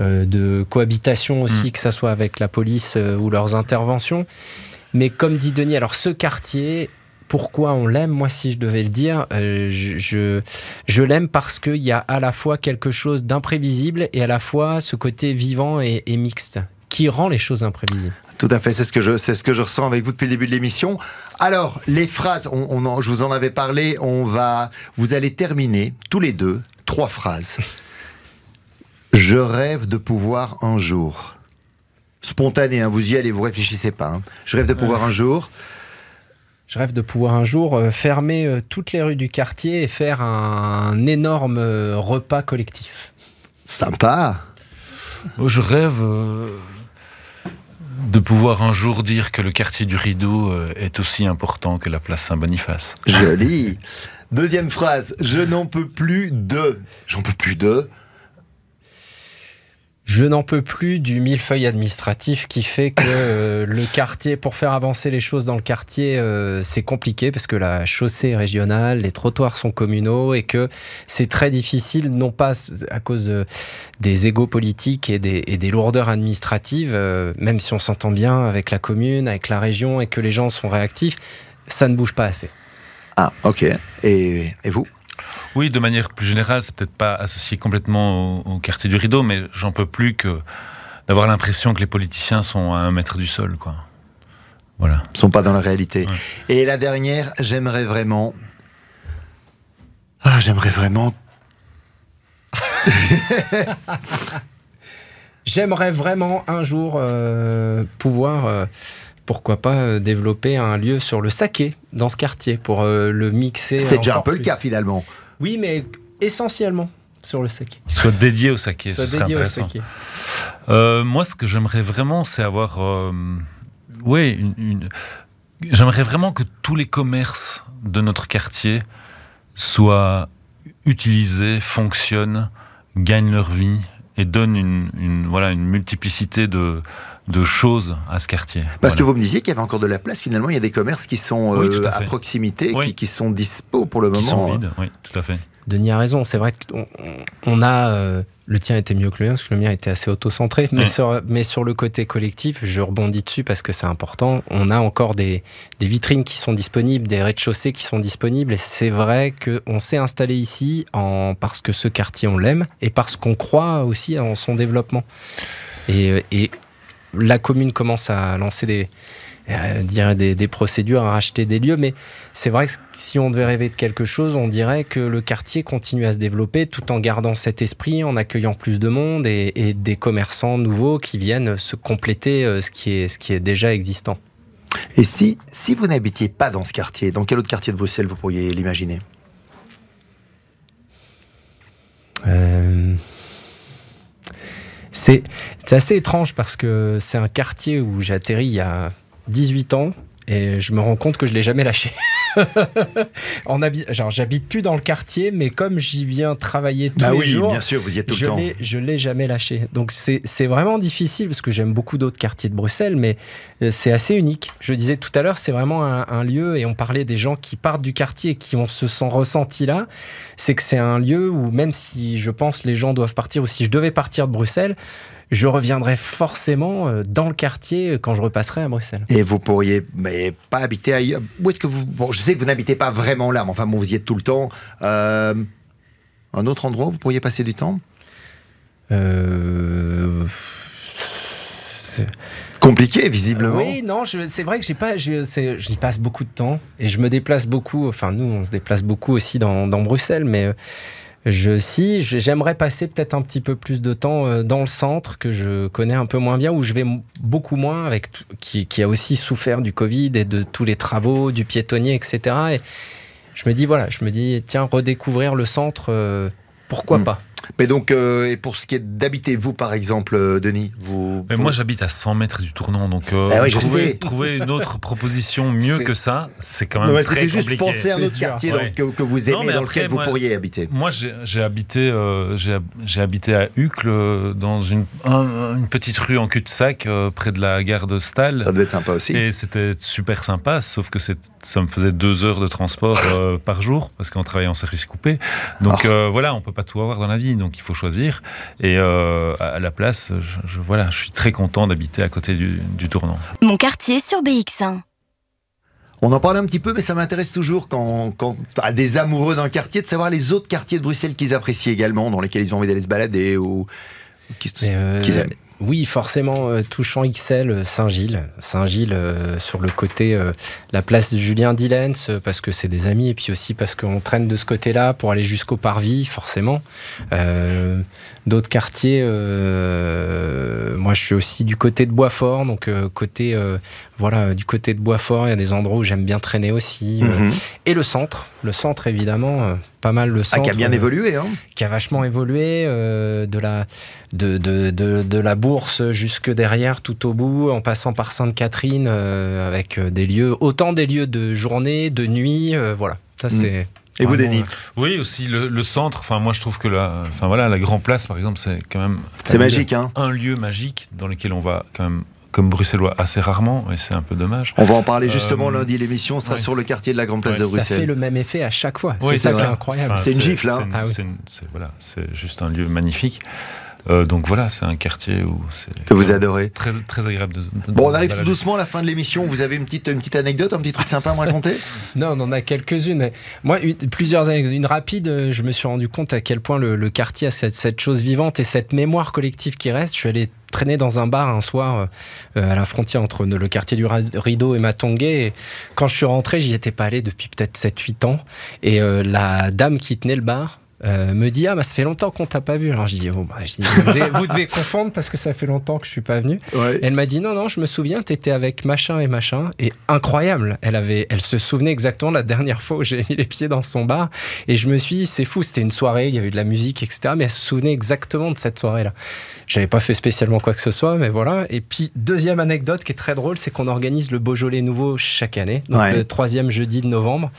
euh, de cohabitation aussi, mm. que ce soit avec la police ou leurs interventions. Mais comme dit Denis, alors ce quartier, pourquoi on l'aime, moi si je devais le dire, euh, je, je, l'aime parce qu'il y a à la fois quelque chose d'imprévisible et à la fois ce côté vivant et, mixte qui rend les choses imprévisibles. Tout à fait, c'est ce que je, c'est ce que je ressens avec vous depuis le début de l'émission. Alors, les phrases, on, je vous en avais parlé, on va, vous allez terminer tous les deux trois phrases. je rêve de pouvoir un jour. Spontané, hein, vous y allez, vous réfléchissez pas. Hein. Je rêve de pouvoir un jour. Je rêve de pouvoir un jour euh, fermer euh, toutes les rues du quartier et faire un énorme euh, repas collectif. Sympa. Je rêve de pouvoir un jour dire que le quartier du Rideau est aussi important que la place Saint-Boniface. Joli. Deuxième phrase. Je n'en peux plus de. J'en peux plus de. Je n'en peux plus du millefeuille administratif qui fait que euh, le quartier, pour faire avancer les choses dans le quartier, euh, c'est compliqué parce que la chaussée est régionale, les trottoirs sont communaux et que c'est très difficile, non pas à cause des égaux politiques et des, lourdeurs administratives, euh, même si on s'entend bien avec la commune, avec la région et que les gens sont réactifs, ça ne bouge pas assez. Ah, ok. Et, et vous? Oui, de manière plus générale, c'est peut-être pas associé complètement au, quartier du rideau, mais j'en peux plus que d'avoir l'impression que les politiciens sont à un mètre du sol, quoi. Voilà. Ils sont pas dans la réalité. Et la dernière, j'aimerais vraiment. Ah, j'aimerais vraiment. j'aimerais vraiment un jour euh, pouvoir. Euh, pourquoi pas euh, développer un lieu sur le saké dans ce quartier pour le mixer. C'est déjà un peu le cas finalement. Oui, mais essentiellement sur le saké. Soit dédié au saké. Soit dédié au saké. Euh, moi, ce que j'aimerais vraiment, c'est avoir. Euh, oui, une, j'aimerais vraiment que tous les commerces de notre quartier soient utilisés, fonctionnent, gagnent leur vie et donne une, voilà, une multiplicité de, de choses à ce quartier. Parce que vous me disiez qu'il y avait encore de la place, finalement, il y a des commerces qui sont euh, à, proximité, qui, qui, sont dispo pour le moment. Qui sont vides, oui, tout à fait. Denis a raison, c'est vrai qu'on on a... Euh, le tien était mieux que le mien, parce que le mien était assez auto-centré. Mais, sur, mais sur le côté collectif, je rebondis dessus parce que c'est important. On a encore des, des, vitrines qui sont disponibles, des rez-de-chaussée qui sont disponibles. Et c'est vrai qu'on s'est installé ici en, parce que ce quartier, on l'aime et parce qu'on croit aussi en son développement. Et, et la commune commence à lancer des, euh, dire des, procédures à racheter des lieux, mais c'est vrai que si on devait rêver de quelque chose, on dirait que le quartier continue à se développer tout en gardant cet esprit, en accueillant plus de monde et, des commerçants nouveaux qui viennent se compléter euh, ce qui est, ce qui est déjà existant. Et si, si vous n'habitiez pas dans ce quartier, dans quel autre quartier de Bruxelles vous pourriez l'imaginer? Euh, C'est assez étrange parce que c'est un quartier où j'ai atterri il y a 18 ans et je me rends compte que je l'ai jamais lâché. en genre j'habite plus dans le quartier, mais comme j'y viens travailler tous bah les oui, jours, bien sûr, vous y êtes tout je le temps. Je l'ai jamais lâché. Donc c'est vraiment difficile parce que j'aime beaucoup d'autres quartiers de Bruxelles, mais euh, c'est assez unique. Je disais tout à l'heure, c'est vraiment un, lieu et on parlait des gens qui partent du quartier et qui ont ce sent ressenti là. C'est que c'est un lieu où même si je pense les gens doivent partir ou si je devais partir de Bruxelles je reviendrai forcément euh, dans le quartier quand je repasserai à Bruxelles. Et vous pourriez mais pas habiter ailleurs Où est-ce que vous bon, Je sais que vous n'habitez pas vraiment là, mais enfin bon, vous y êtes tout le temps. Euh, un autre endroit où vous pourriez passer du temps? Euh... Compliqué, visiblement. Oui, non, c'est vrai que j'ai pas, j'y passe beaucoup de temps et je me déplace beaucoup. Enfin, nous, on se déplace beaucoup aussi dans, dans Bruxelles, mais euh, je, si, j'aimerais passer peut-être un petit peu plus de temps euh, dans le centre que je connais un peu moins bien, où je vais beaucoup moins, avec qui, qui, a aussi souffert du Covid et de tous les travaux, du piétonnier, etc. Et je me dis, voilà, je me dis, tiens, redécouvrir le centre, euh, pourquoi hmm. pas? Mais donc, euh, et pour ce qui est d'habiter, vous par exemple, euh, Denis vous, Mais Moi j'habite à 100 mètres du tournant, donc euh, ah trouver, trouver, une autre proposition mieux que ça, c'est quand même très compliqué. C'était juste penser à un autre quartier que, vous aimez, dans lequel vous pourriez habiter. Moi j'ai habité, j'ai habité à Uccle, dans une, une petite rue en cul-de-sac, près de la gare de Stal. Ça devait être sympa aussi. Et c'était super sympa, sauf que ça me faisait deux heures de transport par jour, parce qu'on travaillait en service coupé. Donc ah. voilà, on peut pas tout avoir dans la vie donc il faut choisir. Et euh, à la place, je, voilà, je suis très content d'habiter à côté du, tournant. Mon quartier sur BX1. On en parle un petit peu, mais ça m'intéresse toujours quand, quand à des amoureux d'un quartier de savoir les autres quartiers de Bruxelles qu'ils apprécient également, dans lesquels ils ont envie d'aller se balader ou qu'ils euh, aiment. Oui, forcément, euh, touchant XL, euh, Saint-Gilles. Saint-Gilles, euh, sur le côté, la place de Julien Dillens, parce que c'est des amis, et puis aussi parce qu'on traîne de ce côté-là pour aller jusqu'au Parvis, forcément. D'autres quartiers, moi je suis aussi du côté de Boisfort, donc côté, voilà, du côté de Boisfort, il y a des endroits où j'aime bien traîner aussi. Mhm. Et le centre, le centre évidemment, pas mal le centre. Ah, qui a bien évolué, hein Qui a vachement évolué, de, la, de, de, de, de la bourse jusque derrière, tout au bout, en passant par Sainte-Catherine, euh, avec euh, des lieux, autant des lieux de journée, de nuit, euh, voilà. Ça, mm. c'est. Et vous, Denis Oui, aussi le, centre. Enfin, moi, je trouve que la, enfin voilà, la Grand Place, par exemple, c'est quand même. C'est magique, hein. Un lieu magique dans lequel on va quand même comme bruxellois assez rarement, et c'est un peu dommage. On va en parler justement lundi. L'émission sera sur le quartier de la Grande Place de Bruxelles. Ça fait le même effet à chaque fois. c'est ça qui est incroyable. c'est une gifle. Hein. Ah c'est voilà, juste un lieu magnifique. Euh, donc voilà, c'est un quartier où c'est que vous adorez. Très, très agréable. De, bon, on arrive tout doucement à la fin de l'émission. Vous avez une petite, une petite anecdote, un petit truc sympa à me raconter? Non, on en a quelques-unes. Moi, plusieurs anecdotes. Une rapide, euh, je me suis rendu compte à quel point le, quartier a cette, cette, chose vivante et cette mémoire collective qui reste. Je suis allé traîner dans un bar un soir euh, à la frontière entre le quartier du Rideau et Matongué. Et quand je suis rentré, j'y étais pas allé depuis peut-être 7-8 ans. Et la dame qui tenait le bar euh, me dit ah bah ça fait longtemps qu'on t'a pas vu. Alors je dis, oh, bah, vous, devez, confondre parce que ça fait longtemps que je suis pas venu. Elle m'a dit non non je me souviens t'étais avec machin et machin. Et incroyable. Elle avait elle se souvenait exactement la dernière fois où j'ai mis les pieds dans son bar. Et je me suis dit c'est fou c'était une soirée il y avait de la musique etc mais elle se souvenait exactement de cette soirée là j'avais pas fait spécialement quoi que ce soit mais voilà. Et puis deuxième anecdote qui est très drôle c'est qu'on organise le Beaujolais nouveau chaque année. Donc le troisième jeudi de novembre.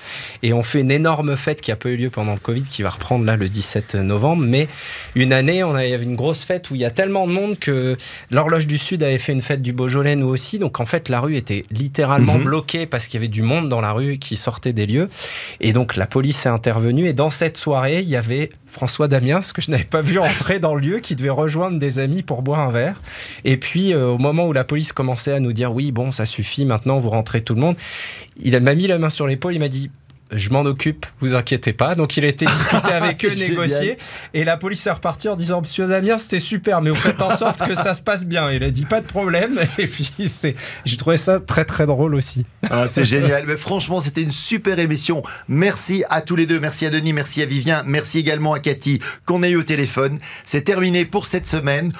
Et on fait une énorme fête qui a pas eu lieu pendant le Covid qui va reprendre là le 17 novembre. Mais une année, on avait une grosse fête où il y a tellement de monde que l'horloge du Sud avait fait une fête du Beaujolais, nous aussi. Donc en fait, la rue était littéralement Mhm. bloquée parce qu'il y avait du monde dans la rue qui sortait des lieux. Et donc la police est intervenue. Et dans cette soirée, il y avait François Damiens, que je n'avais pas vu entrer dans le lieu, qui devait rejoindre des amis pour boire un verre. Et puis, euh, au moment où la police commençait à nous dire oui, bon, ça suffit, maintenant vous rentrez tout le monde, il m'a mis la main sur l'épaule, il m'a dit je m'en occupe, vous inquiétez pas. Donc il a été discuté avec eux, négocié. Et la police est repartie en disant Monsieur Damien, c'était super, mais vous faites en sorte que ça se passe bien. Il a dit pas de problème. Et puis c'est, j'ai trouvé ça très très drôle aussi. Ah, c'est génial. Mais franchement, c'était une super émission. Merci à tous les deux. Merci à Denis, merci à Vivien, merci également à Cathy qu'on a eu au téléphone. C'est terminé pour cette semaine.